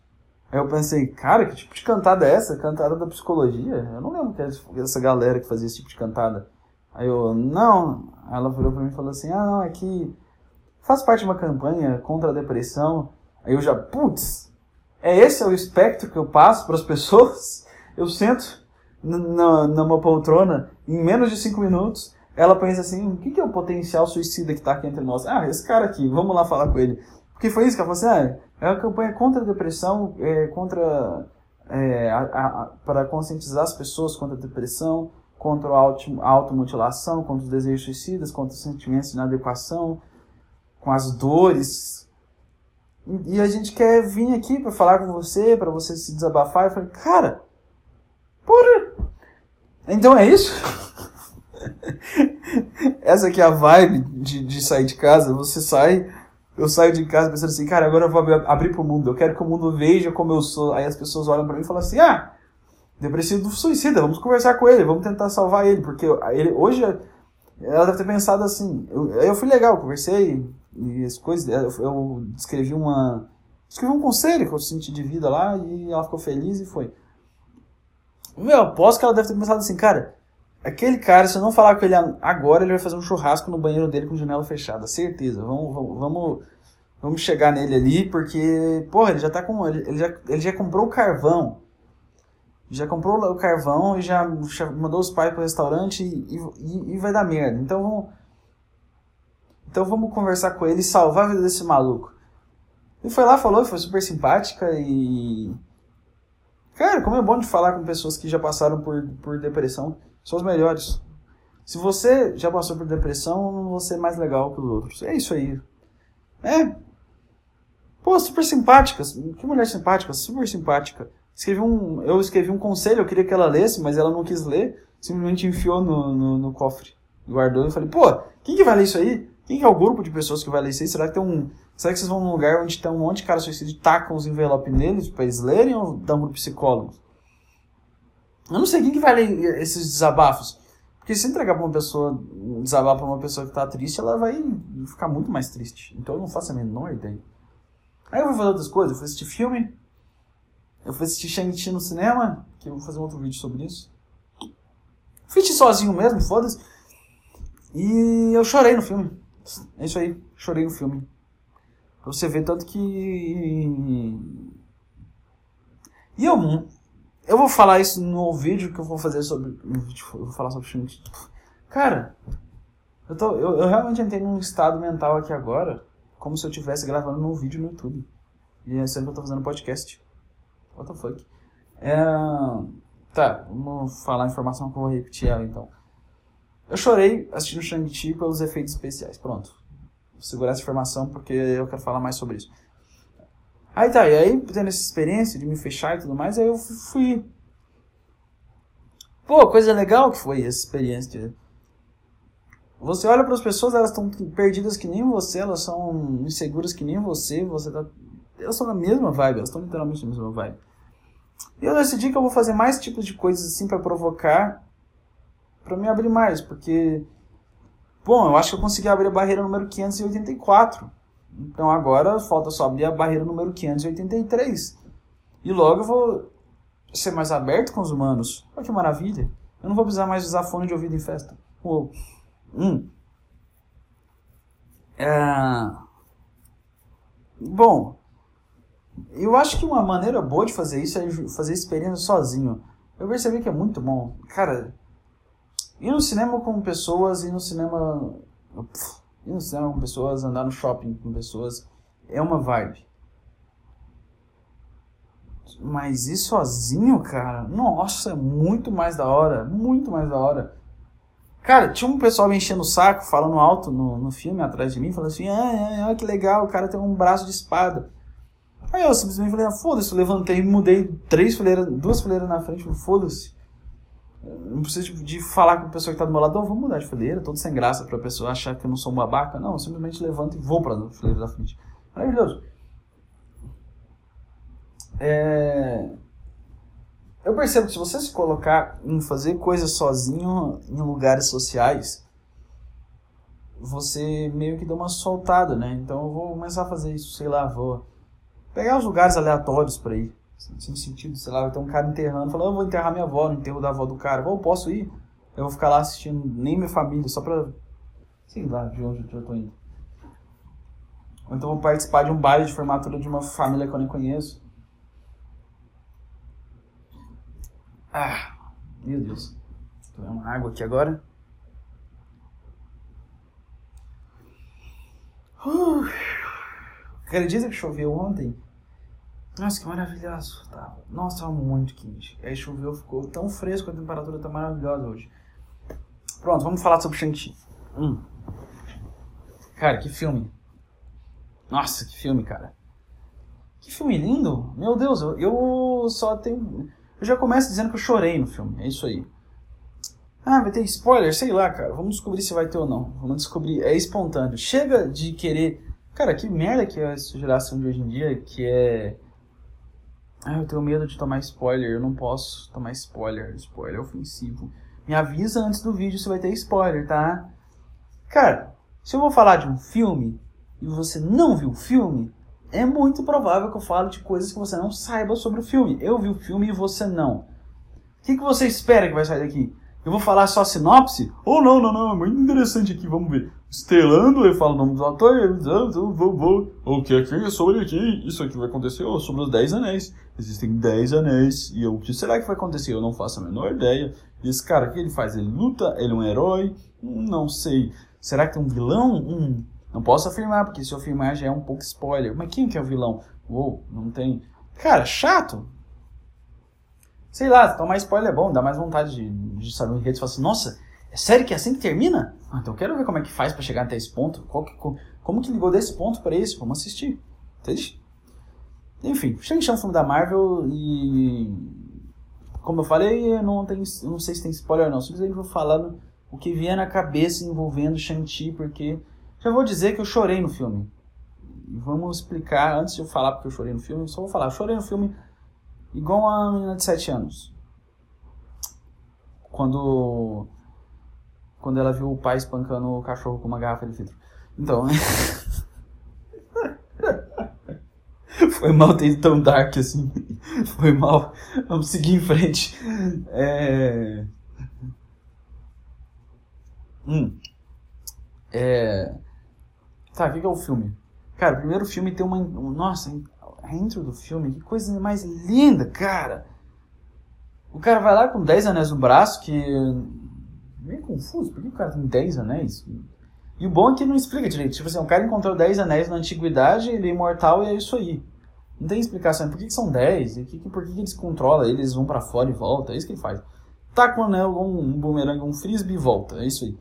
Aí eu pensei, cara, que tipo de cantada é essa? Cantada da psicologia? Eu não lembro que era essa galera que fazia esse tipo de cantada. Aí eu, não. Aí ela virou pra mim e falou assim: ah, não, é que faz parte de uma campanha contra a depressão. Aí eu já, putz, é esse é o espectro que eu passo para as pessoas? Eu sento numa poltrona em menos de cinco minutos. Ela pensa assim: o que é o potencial suicida que está aqui entre nós? Ah, esse cara aqui, vamos lá falar com ele. Porque foi isso que ela falou assim: ah, É uma campanha contra a depressão, é, contra é, a, a, para conscientizar as pessoas contra a depressão, contra a, auto, a automutilação, contra os desejos suicidas, contra os sentimentos de inadequação, com as dores. E, e a gente quer vir aqui para falar com você, para você se desabafar. Eu falei, cara, porra! Então é isso? Essa aqui é a vibe de, de sair de casa. Você sai, eu saio de casa pensando assim, cara, agora eu vou abrir pro mundo. Eu quero que o mundo veja como eu sou. Aí as pessoas olham para mim e falam assim, ah, depressivo suicida, vamos conversar com ele, vamos tentar salvar ele, porque ele hoje ela deve ter pensado assim. Eu, eu fui legal, conversei e as coisas. Eu, eu uma. Escrevi um conselho que eu senti de vida lá e ela ficou feliz e foi. Meu, aposto que ela deve ter pensado assim, cara, aquele cara, se eu não falar com ele agora, ele vai fazer um churrasco no banheiro dele com janela fechada, certeza. Vamos, vamos, vamos, chegar nele ali, porque, porra, ele já tá com. Ele, ele, já, ele já comprou o carvão já comprou o carvão e já, mandou os pais pro restaurante e, e, e, vai dar merda. Então vamos, então vamos conversar com ele e salvar a vida desse maluco. Ele foi lá, falou, foi super simpática e. Cara, como é bom de falar com pessoas que já passaram por, por depressão. São os melhores. Se você já passou por depressão, vou ser mais legal que os outros. É isso aí. É. Pô, super simpática. Que mulher simpática, super simpática escrevi um, eu escrevi um conselho, eu queria que ela lesse, mas ela não quis ler, simplesmente enfiou no, no, no cofre, guardou e falei, pô, quem que vai ler isso aí? Quem que é o grupo de pessoas que vai ler isso aí? Será que tem um. Será que vocês vão num lugar onde tem um monte de cara suicida e tacam os envelopes neles pra eles lerem ou dão pro psicólogo? Eu não sei quem que vai ler esses desabafos. Porque se entregar pra uma pessoa, desabafo pra uma pessoa que tá triste, ela vai ficar muito mais triste. Então eu não faço a menor ideia. Aí eu vou fazer outras coisas, eu fui assistir filme, eu fui assistir Shang-Chi no cinema, que eu vou fazer um outro vídeo sobre isso. Fui sozinho mesmo, foda-se. E eu chorei no filme. É isso aí, chorei no filme. Pra você ver tanto que. E eu. Eu vou falar isso no vídeo que eu vou fazer sobre. Eu vou falar sobre Shang-Chi. Cara, eu, tô, eu, eu realmente entrei num estado mental aqui agora, como se eu estivesse gravando um vídeo no YouTube. E é sendo que eu tô fazendo podcast. What the fuck? É... Tá, vamos falar a informação que eu vou repetir ela então. Eu chorei assistindo Shang-Chi pelos efeitos especiais. Pronto. Segurar essa informação porque eu quero falar mais sobre isso. Aí tá, e aí, tendo essa experiência de me fechar e tudo mais, aí eu fui. Pô, coisa legal que foi essa experiência. Você olha para as pessoas, elas estão perdidas que nem você, elas são inseguras que nem você, você tá. Elas estão na mesma vibe, elas estão literalmente na mesma vibe. E eu decidi que eu vou fazer mais tipos de coisas assim para provocar, para me abrir mais, porque bom, eu acho que eu consegui abrir a barreira número 584. Então agora falta só abrir a barreira número 583. E logo eu vou ser mais aberto com os humanos. Olha que maravilha. Eu não vou precisar mais usar fone de ouvido em festa. Uou. Hum. É... Bom, eu acho que uma maneira boa de fazer isso é fazer experiência sozinho. Eu percebi que é muito bom. Cara, ir no cinema com pessoas, ir no cinema. Ir no cinema com pessoas, andar no shopping com pessoas, é uma vibe. Mas ir sozinho, cara, nossa, é muito mais da hora. Muito mais da hora. Cara, tinha um pessoal me enchendo o saco, falando alto no, no filme atrás de mim, falando assim: ah, ah, ah, que legal, o cara tem um braço de espada. Aí eu simplesmente falei, ah, foda-se, levantei, mudei três fileiras, duas fileiras na frente, foda-se. Não precisa de, de, falar com a pessoa que tá do meu lado, não, vamos mudar de fileira, todo sem graça pra pessoa achar que eu não sou um babaca. Não, eu simplesmente levanto e vou pra fileira da frente. Maravilhoso. É... Eu percebo que se você se colocar em fazer coisas sozinho em lugares sociais, você meio que dá uma soltada, né? Então eu vou começar a fazer isso, sei lá, vou pegar os lugares aleatórios para ir. Sem sentido, sei lá, ter um cara enterrando, falando, eu vou enterrar minha avó no enterro da avó do cara. Eu posso ir? Eu vou ficar lá assistindo nem minha família, só pra. Sei lá, de onde eu tô indo. Ou então vou participar de um baile de formatura de uma família que eu nem conheço. Ah, meu Deus. Tomar uma água aqui agora. Uh. Acredita que choveu ontem? Nossa, que maravilhoso. Tá. Nossa, tava muito quente. Aí choveu, ficou tão fresco, a temperatura tá maravilhosa hoje. Pronto, vamos falar sobre Shang-Chi. Hum. Cara, que filme. Nossa, que filme, cara. Que filme lindo. Meu Deus, eu, eu só tenho... Eu já começo dizendo que eu chorei no filme. É isso aí. Ah, vai ter spoiler? Sei lá, cara. Vamos descobrir se vai ter ou não. Vamos descobrir. É espontâneo. Chega de querer... Cara, que merda que é essa geração de hoje em dia, que é ah, eu tenho medo de tomar spoiler, eu não posso tomar spoiler, spoiler é ofensivo. Me avisa antes do vídeo se vai ter spoiler, tá? Cara, se eu vou falar de um filme e você não viu o filme, é muito provável que eu fale de coisas que você não saiba sobre o filme. Eu vi o filme e você não. O que, que você espera que vai sair daqui? Eu vou falar só sinopse? Ou oh, não, não, não, é muito interessante aqui, vamos ver. Estelando, eu falo o nome do ator, eu vou, vou. O que aqui é sobre aqui? Isso aqui vai acontecer oh, sobre os 10 anéis. Existem 10 anéis. E o que será que vai acontecer? Eu não faço a menor ideia. E esse cara, o que ele faz? Ele luta? Ele é um herói? Hum, não sei. Será que tem um vilão? Hum, não posso afirmar, porque se eu afirmar já é um pouco spoiler. Mas quem que é o vilão? Uou, não tem. Cara, chato. Sei lá, tomar spoiler é bom, dá mais vontade de, de saber em redes e falar assim, nossa, é sério que é assim que termina? Ah, então eu quero ver como é que faz para chegar até esse ponto. Que, como que ligou desse ponto para esse? Vamos assistir. Entende? Enfim, Shang-Chi é um filme da Marvel e. Como eu falei, eu não, tenho, não sei se tem spoiler ou não. Simplesmente vou falando o que vier na cabeça envolvendo Shang-Chi, porque já vou dizer que eu chorei no filme. Vamos explicar, antes de eu falar porque eu chorei no filme, só vou falar. Eu chorei no filme igual uma menina de 7 anos. Quando quando ela viu o pai espancando o cachorro com uma garrafa de vidro. Então. Foi mal ter tão dark assim. Foi mal. Vamos seguir em frente. É. Hum. É. Tá, o que é o filme? Cara, o primeiro filme tem uma. Nossa, a intro do filme, que coisa mais linda, cara! O cara vai lá com 10 anéis no braço, que meio confuso. Por que o cara tem 10 anéis? E o bom é que não explica direito. Tipo assim, o cara encontrou 10 anéis na antiguidade, ele é imortal e é isso aí. Não tem explicação. Por que, que são 10? E que, por que, que eles controlam? Eles vão para fora e volta. É isso que ele faz. Tá com um anel, um, um bumerangue, um frisbee e volta. É isso aí.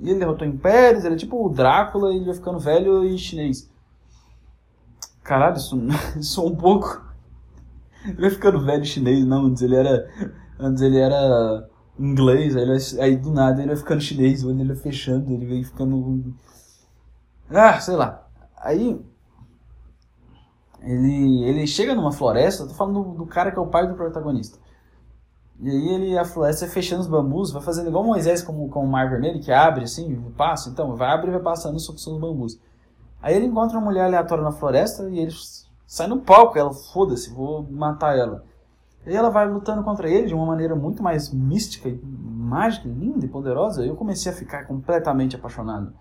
E ele derrotou impérios, ele é tipo o Drácula ele vai ficando velho e chinês. Caralho, isso, isso é um pouco. Ele vai ficando velho e chinês, não. Antes ele era. Antes ele era inglês, aí, vai, aí do nada ele vai ficando chinês, ele vai fechando, ele vai ficando. Ah, sei lá. Aí. Ele, ele chega numa floresta, tô falando do, do cara que é o pai do protagonista. E aí ele, a floresta vai fechando os bambus, vai fazendo igual Moisés com, com o mar vermelho, que abre assim, passa, então, vai abrir e vai passando sobre os bambus. Aí ele encontra uma mulher aleatória na floresta e ele sai no palco, ela, foda-se, vou matar ela. E ela vai lutando contra ele de uma maneira muito mais mística, mágica, linda e poderosa. Eu comecei a ficar completamente apaixonado.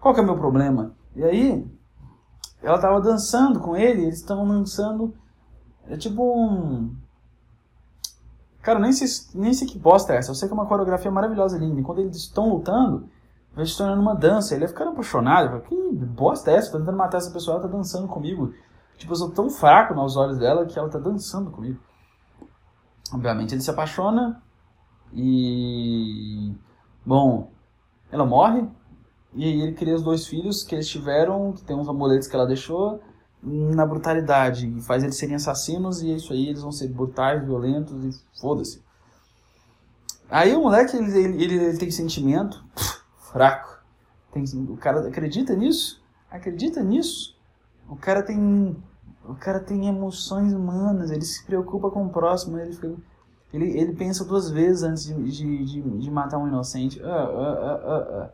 Qual que é o meu problema? E aí, ela estava dançando com ele, eles estavam dançando. É tipo um. Cara, nem sei, nem sei que bosta é essa. Eu sei que é uma coreografia maravilhosa e linda. Enquanto eles estão lutando, vai se tornando uma dança. Ele vai ficando apaixonado. Que bosta é essa? Tô tentando matar essa pessoa, ela tá dançando comigo. Tipo, eu sou tão fraco nos olhos dela que ela tá dançando comigo. Obviamente ele se apaixona e. Bom, ela morre e aí ele cria os dois filhos que eles tiveram, que tem uns amuletos que ela deixou, na brutalidade. E faz eles serem assassinos e é isso aí, eles vão ser brutais, violentos e foda-se. Aí o moleque, ele, ele, ele, ele tem sentimento fraco. Tem, o cara acredita nisso? Acredita nisso? O cara tem o cara tem emoções humanas, ele se preocupa com o próximo, ele, fica, ele, ele pensa duas vezes antes de, de, de, de matar um inocente. Ah, ah, ah,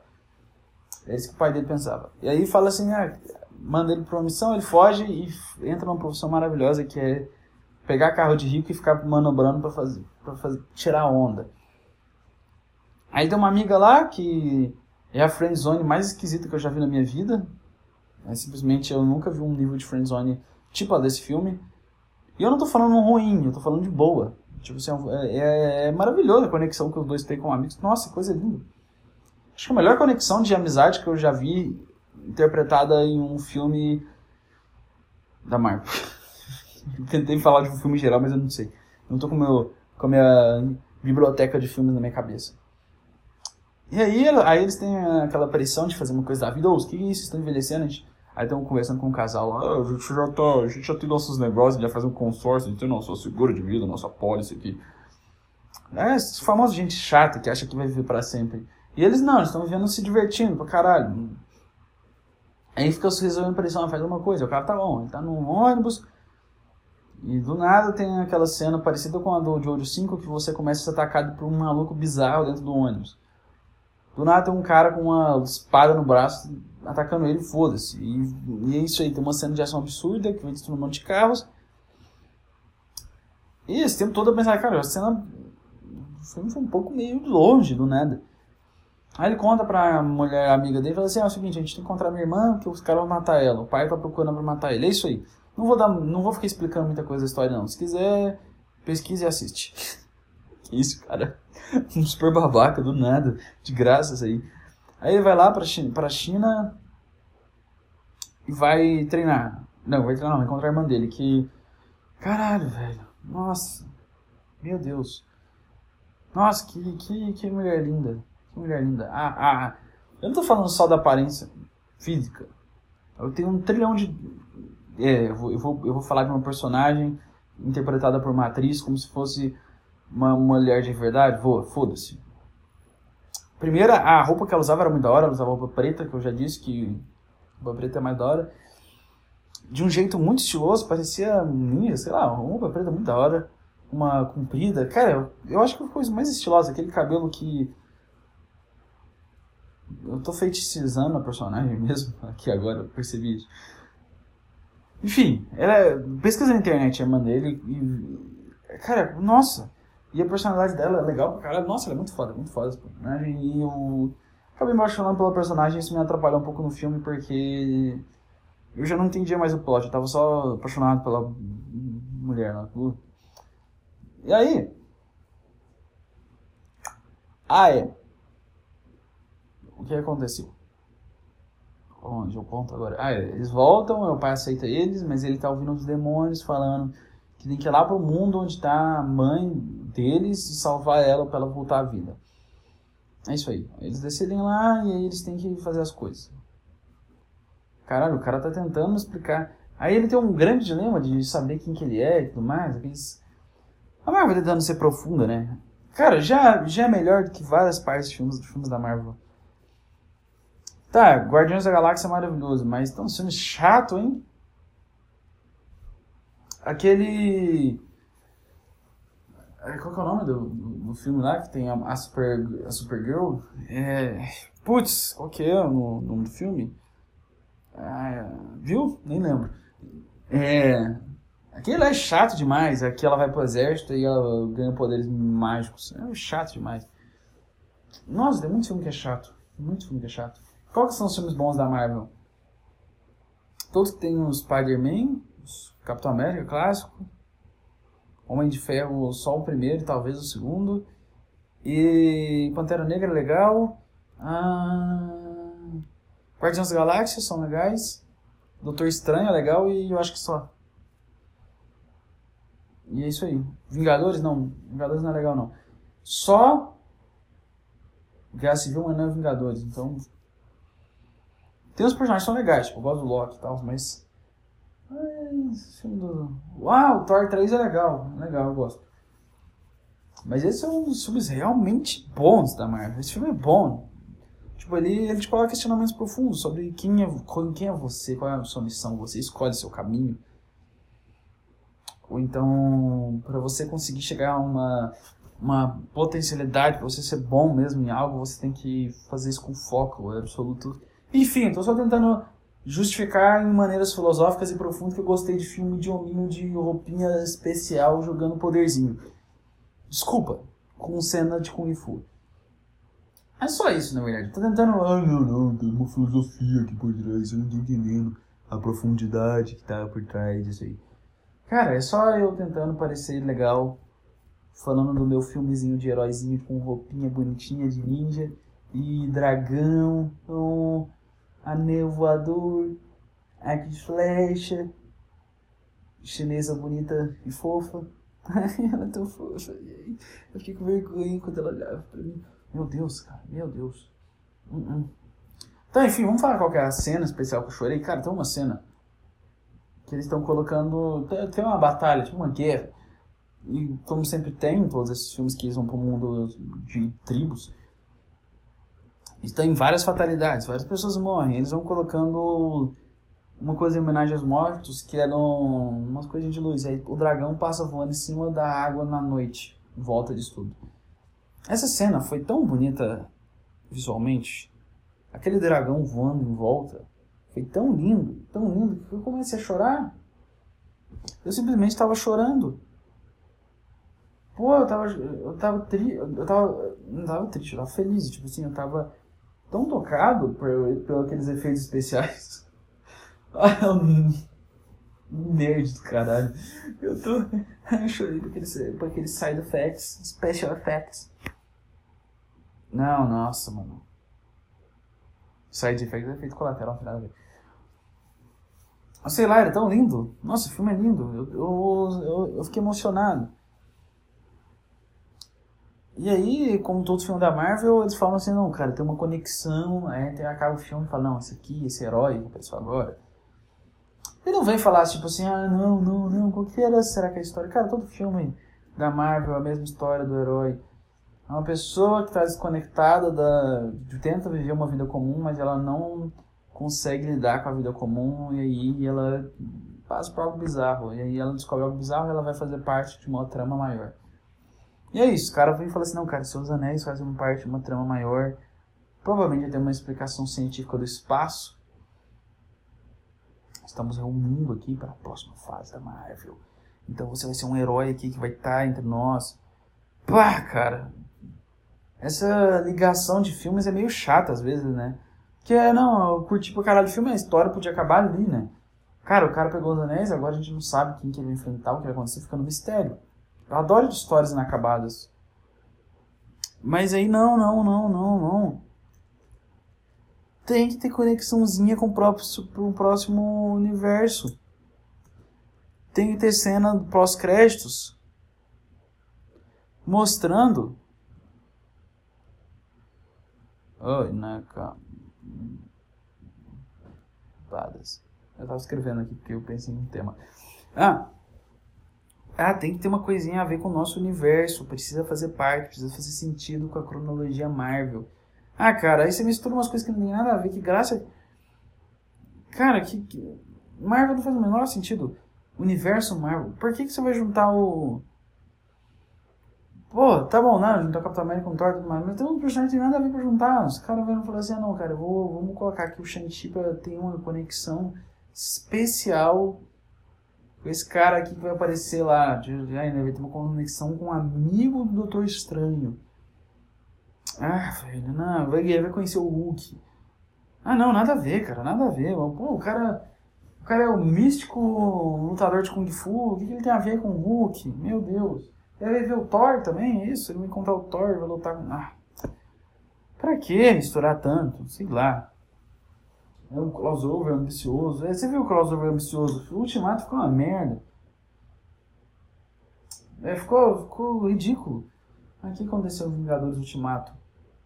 é isso que o pai dele pensava. E aí fala assim, ah, manda ele para uma missão, ele foge e entra numa profissão maravilhosa que é pegar carro de rico e ficar manobrando para fazer, pra fazer, tirar onda. Aí tem uma amiga lá que é a friendzone mais esquisita que eu já vi na minha vida. É, simplesmente eu nunca vi um nível de friendzone tipo a desse filme. E eu não tô falando ruim, eu tô falando de boa. Tipo assim, é, é, é maravilhosa a conexão que os dois têm com amigos. Nossa, coisa linda. Acho que a melhor conexão de amizade que eu já vi interpretada em um filme da Marvel. Tentei falar de um filme geral, mas eu não sei. Não tô com, meu, com a minha biblioteca de filmes na minha cabeça. E aí, aí eles têm aquela pressão de fazer uma coisa da vida. Ô, oh, que isso? Estão envelhecendo? A gente... Aí estão conversando com um casal lá. Ah, a gente já tá, a gente já tem nossos negócios, já faz um consórcio, a gente tem nosso seguro de vida, nossa pólice aqui. É, famosos gente chata que acha que vai viver para sempre. E eles não, eles estão vivendo se divertindo pra caralho. Aí fica resolvendo pressão, faz uma coisa, o cara tá bom, ele tá num ônibus, e do nada tem aquela cena parecida com a do Jojo 5 que você começa a ser atacado por um maluco bizarro dentro do ônibus. Do nada tem um cara com uma espada no braço atacando ele, foda-se. E, e, é isso aí, tem uma cena de ação absurda que vai destruir um monte de carros. E esse tempo todo eu pensava, cara, a cena. O filme foi um pouco meio longe do nada. Aí ele conta pra mulher amiga dele fala assim: ah, é o seguinte, a gente tem que encontrar minha irmã, que os caras vão matar ela. O pai tá procurando pra matar ele. É isso aí. Não vou, dar, não vou ficar explicando muita coisa da história, não. Se quiser, pesquise e assiste. que isso, cara? Um super babaca do nada, de graças aí. Aí ele vai lá pra China, pra China e vai treinar. Não, vai treinar, não, vai encontrar a irmã dele. Que. Caralho, velho. Nossa. Meu Deus. Nossa, que, que, que mulher linda. Que mulher linda. Ah, ah. Eu não tô falando só da aparência física. Eu tenho um trilhão de é, eu, vou, eu, vou, eu vou falar de uma personagem interpretada por uma atriz como se fosse uma mulher de verdade. Vou, foda-se. Primeira, a roupa que ela usava era muito da hora, ela usava roupa preta, que eu já disse que roupa preta é mais da hora. De um jeito muito estiloso, parecia ninja, sei lá, uma roupa preta muito da hora. Uma comprida. Cara, eu, eu acho que a coisa mais estilosa, aquele cabelo que. Eu tô feitiçizando a personagem mesmo, aqui agora, eu percebi isso. Enfim, ela pesquisa na internet a irmã dele e. Cara, nossa! E a personalidade dela é legal pra caralho. Nossa, ela é muito foda, muito foda essa personagem. E eu acabei me apaixonando pela personagem isso me atrapalhou um pouco no filme porque eu já não entendia mais o plot, eu tava só apaixonado pela mulher lá. E aí? Ah, é. O que aconteceu? Onde? O ponto agora. Ah, eles voltam, o pai aceita eles, mas ele tá ouvindo os demônios falando que tem que ir lá pro mundo onde tá a mãe deles e salvar ela para ela voltar à vida. É isso aí. Eles decidem lá e aí eles têm que fazer as coisas. Caralho, o cara tá tentando explicar. Aí ele tem um grande dilema de saber quem que ele é e tudo mais. A Marvel tá tentando ser profunda, né? Cara, já, já é melhor do que várias partes de filmes, de filmes da Marvel. Tá, Guardiões da Galáxia é maravilhoso, mas tão sendo chato, hein? Aquele. É, qual que é o nome do, do, filme lá que tem a, a, Super, a Supergirl? É. Putz, qual que é o nome do filme? Ah, viu? Nem lembro. É. Aquele é chato demais. Aqui ela vai pro exército e ela ganha poderes mágicos. É chato demais. Nossa, tem muito filme que é chato. Muito filme que é chato. Qual que são os filmes bons da Marvel? Todos que tem o Spider-Man, Capitão América clássico, Homem de Ferro só o primeiro, talvez o segundo, e Pantera Negra é legal, ah, Guardiões da Galáxia são legais, Doutor Estranho é legal e eu acho que só. E é isso aí. Vingadores não, Vingadores não é legal não. Só Guerra Civil, mas não é Vingadores, então tem uns personagens que são legais, tipo, eu gosto do Loki e tal, mas. filme do. Uau, o Thor 3 é legal. Legal, eu gosto. Mas esses são os filmes realmente bons da Marvel. Esse filme é bom. Tipo, ele, ele te coloca questionamentos profundos sobre quem é, quem é você, qual é a sua missão, você escolhe seu caminho. Ou então, para você conseguir chegar a uma, uma potencialidade, para você ser bom mesmo em algo, você tem que fazer isso com foco absoluto enfim, estou só tentando justificar em maneiras filosóficas e profundas que eu gostei de filme de hominho de roupinha especial jogando poderzinho. Desculpa, com cena de Kung Fu. É só isso, na verdade. Tô tentando. Ah, não, não, tem uma filosofia aqui por trás, eu não tô entendendo a profundidade que tá por trás disso aí. Cara, é só eu tentando parecer legal, falando do meu filmezinho de heróizinho com roupinha bonitinha de ninja e dragão. Oh, anel voador, arco de flecha, chinesa bonita e fofa. ela é tão fofa. Eu fiquei com vergonha quando ela olhava pra mim. Meu Deus, cara, meu Deus. Uh -uh. Então, enfim, vamos falar qual é a cena especial que eu chorei. Cara, tem uma cena que eles estão colocando. Tem uma batalha, tipo uma guerra. E como sempre tem em todos esses filmes que eles vão pro mundo de tribos, tem várias fatalidades, várias pessoas morrem. Eles vão colocando uma coisa em homenagem aos mortos, que eram umas coisas de luz. Aí o dragão passa voando em cima da água na noite, em volta disso tudo. Essa cena foi tão bonita visualmente. Aquele dragão voando em volta. Foi tão lindo, tão lindo, que eu comecei a chorar. Eu simplesmente estava chorando. Pô, eu tava. Eu tava triste. Eu tava. Não tava triste, eu tava feliz. Tipo assim, eu tava tão tocado por, por aqueles efeitos especiais. nerd do caralho. Eu tô. Eu chorei por aqueles, por aqueles side effects, special effects. Não, nossa, mano. Side effects é efeito colateral, não tem nada a ver. Sei lá, era tão lindo. Nossa, o filme é lindo. Eu, eu, eu, eu fiquei emocionado. E aí, como todos os filmes da Marvel, eles falam assim, não, cara, tem uma conexão, aí tem, acaba o filme e fala, não, esse aqui, esse herói, vou pensar agora. Ele não vem falar, tipo assim, ah, não, não, não, qual que era, será que é a história? Cara, todo filme da Marvel é a mesma história do herói. É uma pessoa que está desconectada, da, tenta viver uma vida comum, mas ela não consegue lidar com a vida comum, e aí ela passa por algo bizarro. E aí ela descobre algo bizarro e ela vai fazer parte de uma trama maior. E é isso, o cara vem e fala assim, não, cara, seus anéis fazem parte de uma trama maior. Provavelmente tem uma explicação científica do espaço. Estamos reunindo aqui para a próxima fase da Marvel. Então você vai ser um herói aqui que vai estar tá entre nós. Pá, cara. Essa ligação de filmes é meio chata às vezes, né? Que é, não, eu curti pra caralho o filme, a história podia acabar ali, né? Cara, o cara pegou os anéis, agora a gente não sabe quem que ele vai enfrentar, o que vai acontecer, fica no mistério. Eu adoro histórias inacabadas. Mas aí não, não, não, não, não. Tem que ter conexãozinha com o próprio pro próximo universo. Tem que ter cena pós-créditos mostrando. Oi, Naka. Eu tava escrevendo aqui porque eu pensei um tema. Ah, ah, tem que ter uma coisinha a ver com o nosso universo, precisa fazer parte, precisa fazer sentido com a cronologia Marvel. Ah, cara, aí você mistura umas coisas que não tem nada a ver, que graça. Cara, que, que... Marvel não faz o menor sentido. Universo Marvel. Por que, que você vai juntar o. Pô, tá bom, não, juntar o Capitão América com Thor e tudo mais, mas tem um personagem que tem nada a ver pra juntar. Os caras vão falar assim: ah, não, cara, vou, vamos colocar aqui o Shang-Chi pra ter uma conexão especial esse cara aqui que vai aparecer lá, ainda vai ter uma conexão com um amigo do Doutor Estranho. Ah, velho, não, vai, vai conhecer o Hulk. Ah, não, nada a ver, cara, nada a ver. Pô, o cara, o cara é o místico lutador de Kung Fu, o que, que ele tem a ver com o Hulk? Meu Deus. Ele vai ver o Thor também, é isso? Ele vai encontrar o Thor, vai lutar com... Ah, pra que misturar tanto? Sei lá. É um crossover ambicioso. É, você viu o crossover ambicioso? O Ultimato ficou uma merda. É, ficou, ficou ridículo. O que aconteceu no Vingadores Ultimato?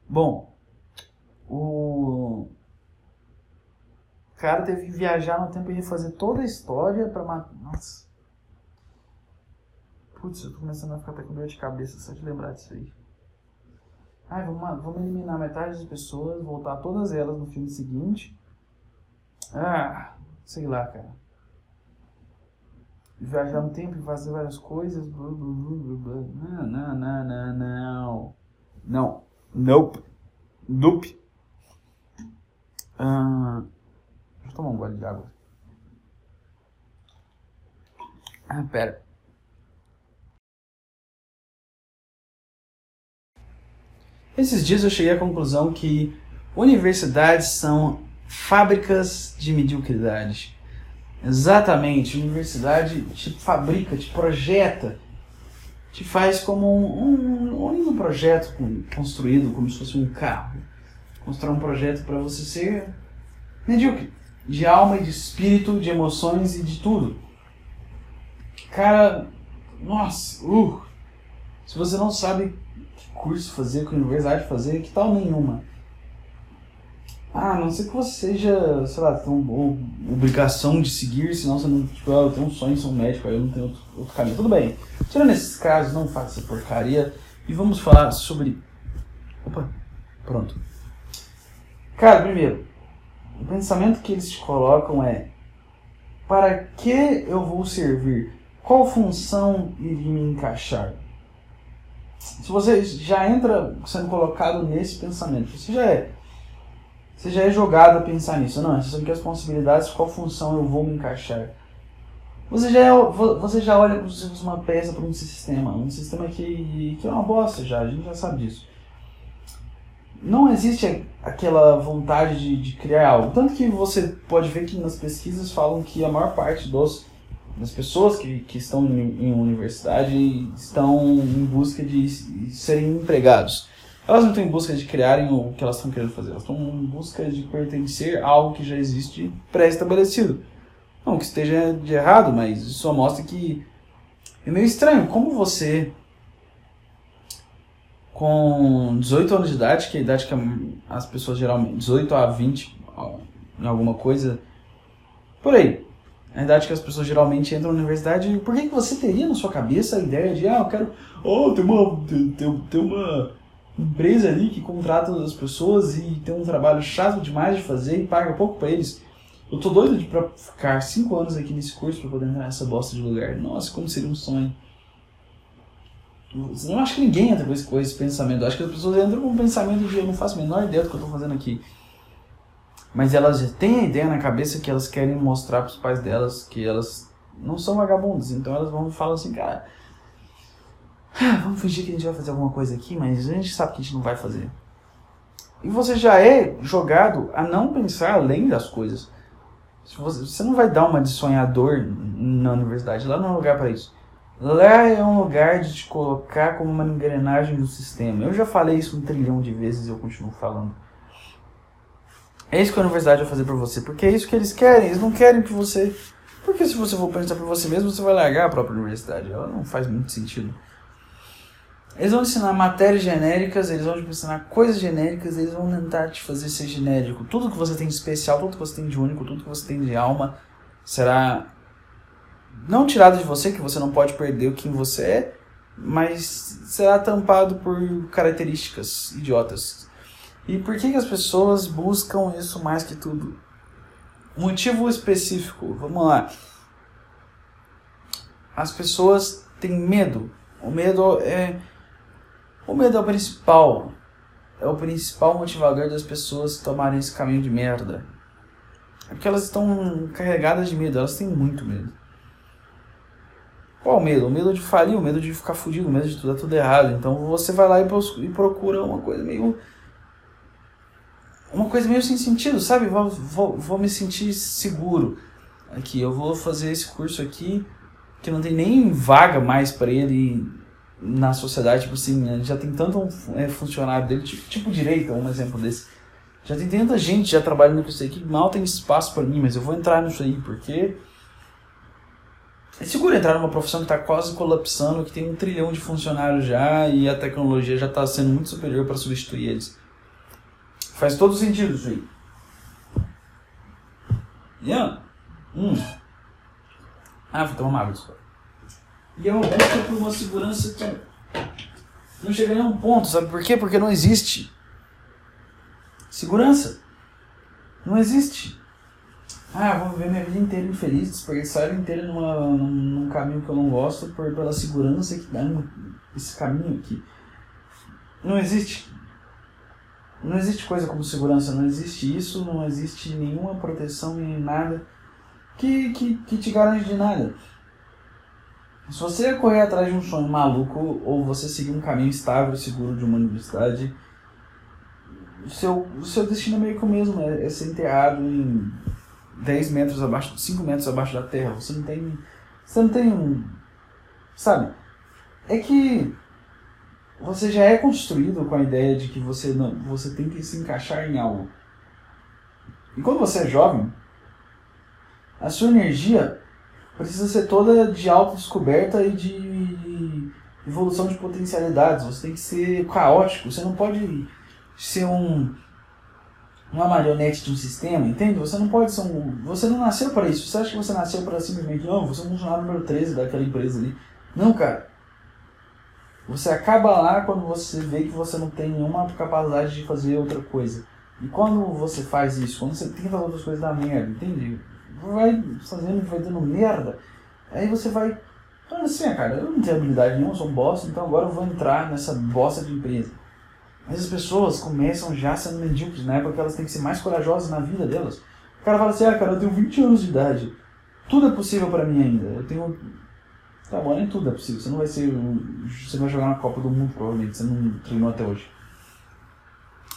Bom, o cara teve que viajar no tempo e refazer toda a história pra matar. Nossa. Putz, eu tô começando a ficar até com dor de cabeça só de lembrar disso aí. Vamos, vamos eliminar metade das pessoas, voltar todas elas no filme seguinte ah, sei lá, cara. Viajar no tempo e fazer várias coisas. Blá, blá, blá, blá. Não, não, não, não, não. Não. Nope. Nope. Ah, deixa eu tomar um gole de água. Ah, pera. Esses dias eu cheguei à conclusão que universidades são fábricas de mediocridade. Exatamente, a universidade te fabrica, te projeta, te faz como um, um, um projeto construído como se fosse um carro. Constrói um projeto para você ser medíocre, de alma e de espírito, de emoções e de tudo. Cara, nossa, uh, se você não sabe que curso fazer, que universidade fazer, que tal nenhuma? Ah, não ser que você seja, sei lá, tem uma obrigação de seguir, senão você não, tipo, ah, eu tenho um sonho um médico, aí eu não tenho outro, outro caminho. Tudo bem. Tirando esses casos, não faça essa porcaria. E vamos falar sobre. Opa, pronto. Cara, primeiro, o pensamento que eles te colocam é: para que eu vou servir? Qual função iria me encaixar? Se você já entra sendo colocado nesse pensamento, você já é você já é jogado a pensar nisso. Não, essas são aqui as possibilidades, qual função eu vou me encaixar. Você já, é, você já olha como se fosse uma peça para um sistema. Um sistema que, que é uma bosta já, a gente já sabe disso. Não existe aquela vontade de, de criar algo. Tanto que você pode ver que nas pesquisas falam que a maior parte dos, das pessoas que, que estão em, em universidade estão em busca de serem empregados. Elas não estão em busca de criarem o que elas estão querendo fazer, elas estão em busca de pertencer a algo que já existe pré-estabelecido. Não que esteja de errado, mas isso só mostra que é meio estranho. Como você, com 18 anos de idade, que é a idade que as pessoas geralmente. 18 a 20, em alguma coisa. Por aí. A idade que as pessoas geralmente entram na universidade. Por que, que você teria na sua cabeça a ideia de, ah, eu quero. Oh, tem uma. Tem, tem, tem uma empresa ali que contrata as pessoas e tem um trabalho chato demais de fazer e paga pouco para eles. Eu tô doido de pra ficar cinco anos aqui nesse curso para poder entrar nessa bosta de lugar. Nossa, como seria um sonho. Eu não acho que ninguém entra com esse, com esse pensamento. Eu acho que as pessoas entram com o pensamento de eu não faço a menor ideia do que eu tô fazendo aqui. Mas elas já têm a ideia na cabeça que elas querem mostrar para os pais delas que elas não são vagabundas. Então elas vão falar assim, cara, ah, vamos fingir que a gente vai fazer alguma coisa aqui, mas a gente sabe que a gente não vai fazer. E você já é jogado a não pensar além das coisas. Você não vai dar uma de sonhador na universidade, lá não é um lugar para isso. Lá é um lugar de te colocar como uma engrenagem do sistema. Eu já falei isso um trilhão de vezes e eu continuo falando. É isso que a universidade vai fazer para você, porque é isso que eles querem. Eles não querem que você. Porque se você for pensar por você mesmo, você vai largar a própria universidade. Ela não faz muito sentido. Eles vão ensinar matérias genéricas, eles vão te ensinar coisas genéricas, eles vão tentar te fazer ser genérico. Tudo que você tem de especial, tudo que você tem de único, tudo que você tem de alma será não tirado de você, que você não pode perder o quem você é, mas será tampado por características idiotas. E por que, que as pessoas buscam isso mais que tudo? Motivo específico, vamos lá. As pessoas têm medo. O medo é o medo é o principal. É o principal motivador das pessoas tomarem esse caminho de merda. É porque elas estão carregadas de medo, elas têm muito medo. Qual o medo? O medo de falir, o medo de ficar fudido, o medo de tudo dar tudo errado. Então você vai lá e procura uma coisa meio. Uma coisa meio sem sentido, sabe? Vou, vou, vou me sentir seguro aqui. Eu vou fazer esse curso aqui que não tem nem vaga mais para ele na sociedade, tipo assim, já tem tanto é, funcionário dele, tipo, tipo direito, um exemplo desse. Já tem tanta gente já trabalhando com isso aí que mal tem espaço para mim, mas eu vou entrar nisso aí porque é seguro entrar numa profissão que está quase colapsando, que tem um trilhão de funcionários já e a tecnologia já está sendo muito superior para substituir eles. Faz todo sentido isso aí. Yeah. Hum. Ah, vou tomar uma água só. E é uma busca por uma segurança que não chega a nenhum ponto, sabe por quê? Porque não existe segurança. Não existe. Ah, vou viver minha vida inteira infeliz, desperdiçar inteira numa, num, num, caminho que eu não gosto por, pela segurança que dá esse caminho aqui. Não existe. Não existe coisa como segurança, não existe isso, não existe nenhuma proteção nem nada que, que, que te garante de nada. Se você correr atrás de um sonho maluco ou você seguir um caminho estável e seguro de uma universidade, o seu, o seu destino é meio que o mesmo, é, é ser enterrado em 10 metros abaixo, 5 metros abaixo da terra. Você não tem. Você não tem um. Sabe? É que você já é construído com a ideia de que você não, você tem que se encaixar em algo. E quando você é jovem, a sua energia precisa ser toda de autodescoberta e de evolução de potencialidades. Você tem que ser caótico. Você não pode ser um uma marionete de um sistema, entende? Você não pode ser um. Você não nasceu para isso. Você acha que você nasceu para simplesmente, não, você é um funcionário número 13 daquela empresa ali. Não, cara. Você acaba lá quando você vê que você não tem nenhuma capacidade de fazer outra coisa. E quando você faz isso, quando você tenta outras coisas da merda, entende? Vai fazendo, vai dando merda. Aí você vai. Falando assim, ah, cara, eu não tenho habilidade nenhuma, sou um bosta, então agora eu vou entrar nessa bosta de empresa. Mas as pessoas começam já sendo medíocres na época que elas têm que ser mais corajosas na vida delas. O cara fala assim, ah, cara, eu tenho 20 anos de idade. Tudo é possível para mim ainda. Eu tenho Tá bom, nem tudo é possível. Você não vai ser. Você vai jogar na Copa do Mundo, provavelmente. Você não treinou até hoje.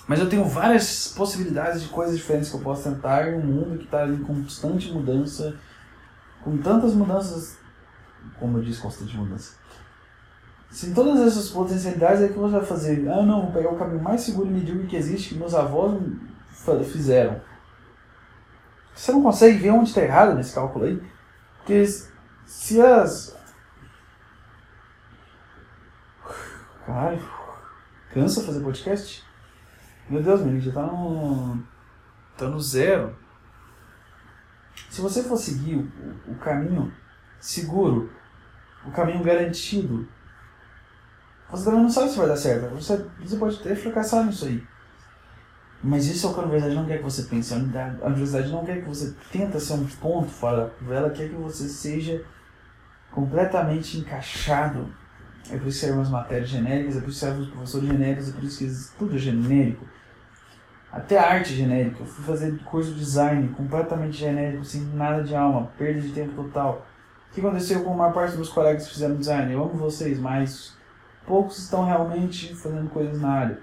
Mas eu tenho várias possibilidades de coisas diferentes que eu posso tentar em um mundo que está em constante mudança. Com tantas mudanças. Como eu disse, constante mudança. Se todas essas potencialidades é que você vai fazer. Ah, não, vou pegar o caminho mais seguro e medíocre que existe, que meus avós fizeram. Você não consegue ver onde está errado nesse cálculo aí? Porque se as, Caralho, cansa fazer podcast? Meu Deus, meu, já tá no. tá no zero. Se você for seguir o, o caminho seguro, o caminho garantido, você também não sabe se vai dar certo. Você, você pode até fracassar nisso aí. Mas isso é o que a universidade não quer que você pense. A universidade não quer que você tenta ser um ponto fora da. Ela quer que você seja completamente encaixado é por isso que servem as matérias genéricas, é por isso que servem os professores genéricos, é por isso que tudo é genérico. Até a arte é genérica. Eu fui fazer curso de design completamente genérico, sem nada de alma, perda de tempo total. O que aconteceu com a maior parte dos colegas que fizeram design? Eu amo vocês, mas poucos estão realmente fazendo coisas na área.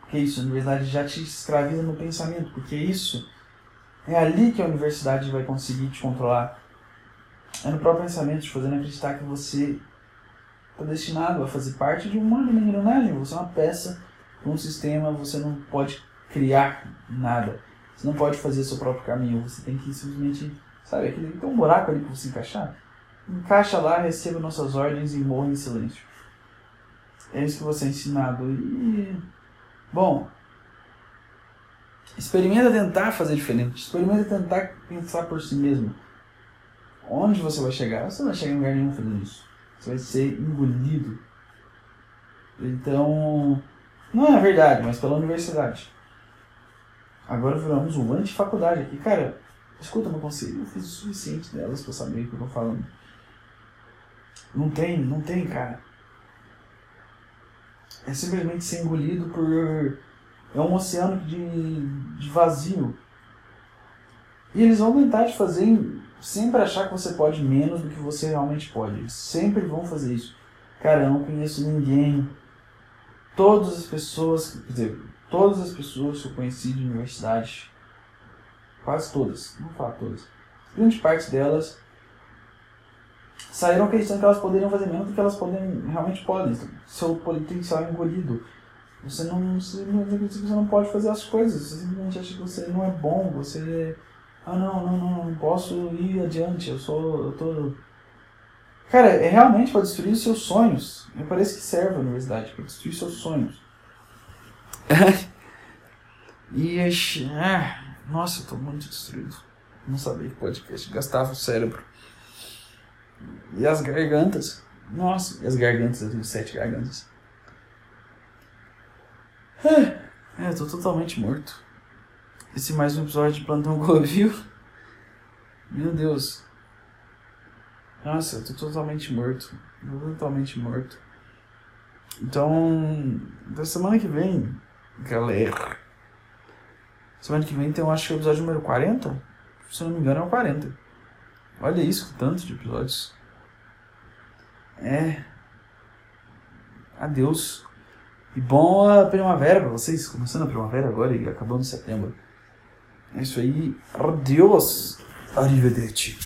Porque isso, na verdade, já te escraviza no pensamento, porque isso é ali que a universidade vai conseguir te controlar é no próprio pensamento, te fazendo acreditar que você está destinado a fazer parte de uma engrenagem. Você é uma peça um sistema, você não pode criar nada. Você não pode fazer seu próprio caminho. Você tem que simplesmente, sabe, aquele, tem um buraco ali para você encaixar. Encaixa lá, receba nossas ordens e morra em silêncio. É isso que você é ensinado. E, bom, experimenta tentar fazer diferente. Experimenta tentar pensar por si mesmo. Onde você vai chegar? Você não vai chegar em lugar nenhum fazendo isso. Você vai ser engolido. Então, não é verdade, mas pela universidade. Agora viramos um anti-faculdade aqui. Cara, escuta meu conselho, eu fiz o suficiente delas pra saber o que eu tô falando. Não tem, não tem, cara. É simplesmente ser engolido por. É um oceano de, de vazio. E eles vão tentar te fazer sempre achar que você pode menos do que você realmente pode. Sempre vão fazer isso. Cara, eu não conheço ninguém. Todas as pessoas, quer dizer, todas as pessoas que eu conheci de universidade, quase todas, não falar todas, grande parte delas saíram acreditando que elas poderiam fazer menos do que elas realmente podem. Seu potencial é engolido. Você não, você não você não pode fazer as coisas. Você simplesmente acha que você não é bom, você ah, não, não, não, não posso ir adiante, eu sou, eu tô... Cara, é realmente para destruir os seus sonhos. Me parece que serve a universidade, para destruir seus sonhos. e, ah, nossa, eu tô muito destruído. Não sabia que podcast gastava o cérebro. E as gargantas. Nossa, e as gargantas, eu tenho sete gargantas. É, eu tô totalmente morto. Esse é mais um episódio de Plantão Covil. Meu Deus. Nossa, eu tô totalmente morto. Tô totalmente morto. Então, da semana que vem, galera. Semana que vem tem, eu acho que é o episódio número 40. Se eu não me engano, é o 40. Olha isso, tanto de episódios. É. Adeus. E bom a primavera pra vocês. Começando a primavera agora e acabando setembro. É isso aí. Adeus. Arrivederci.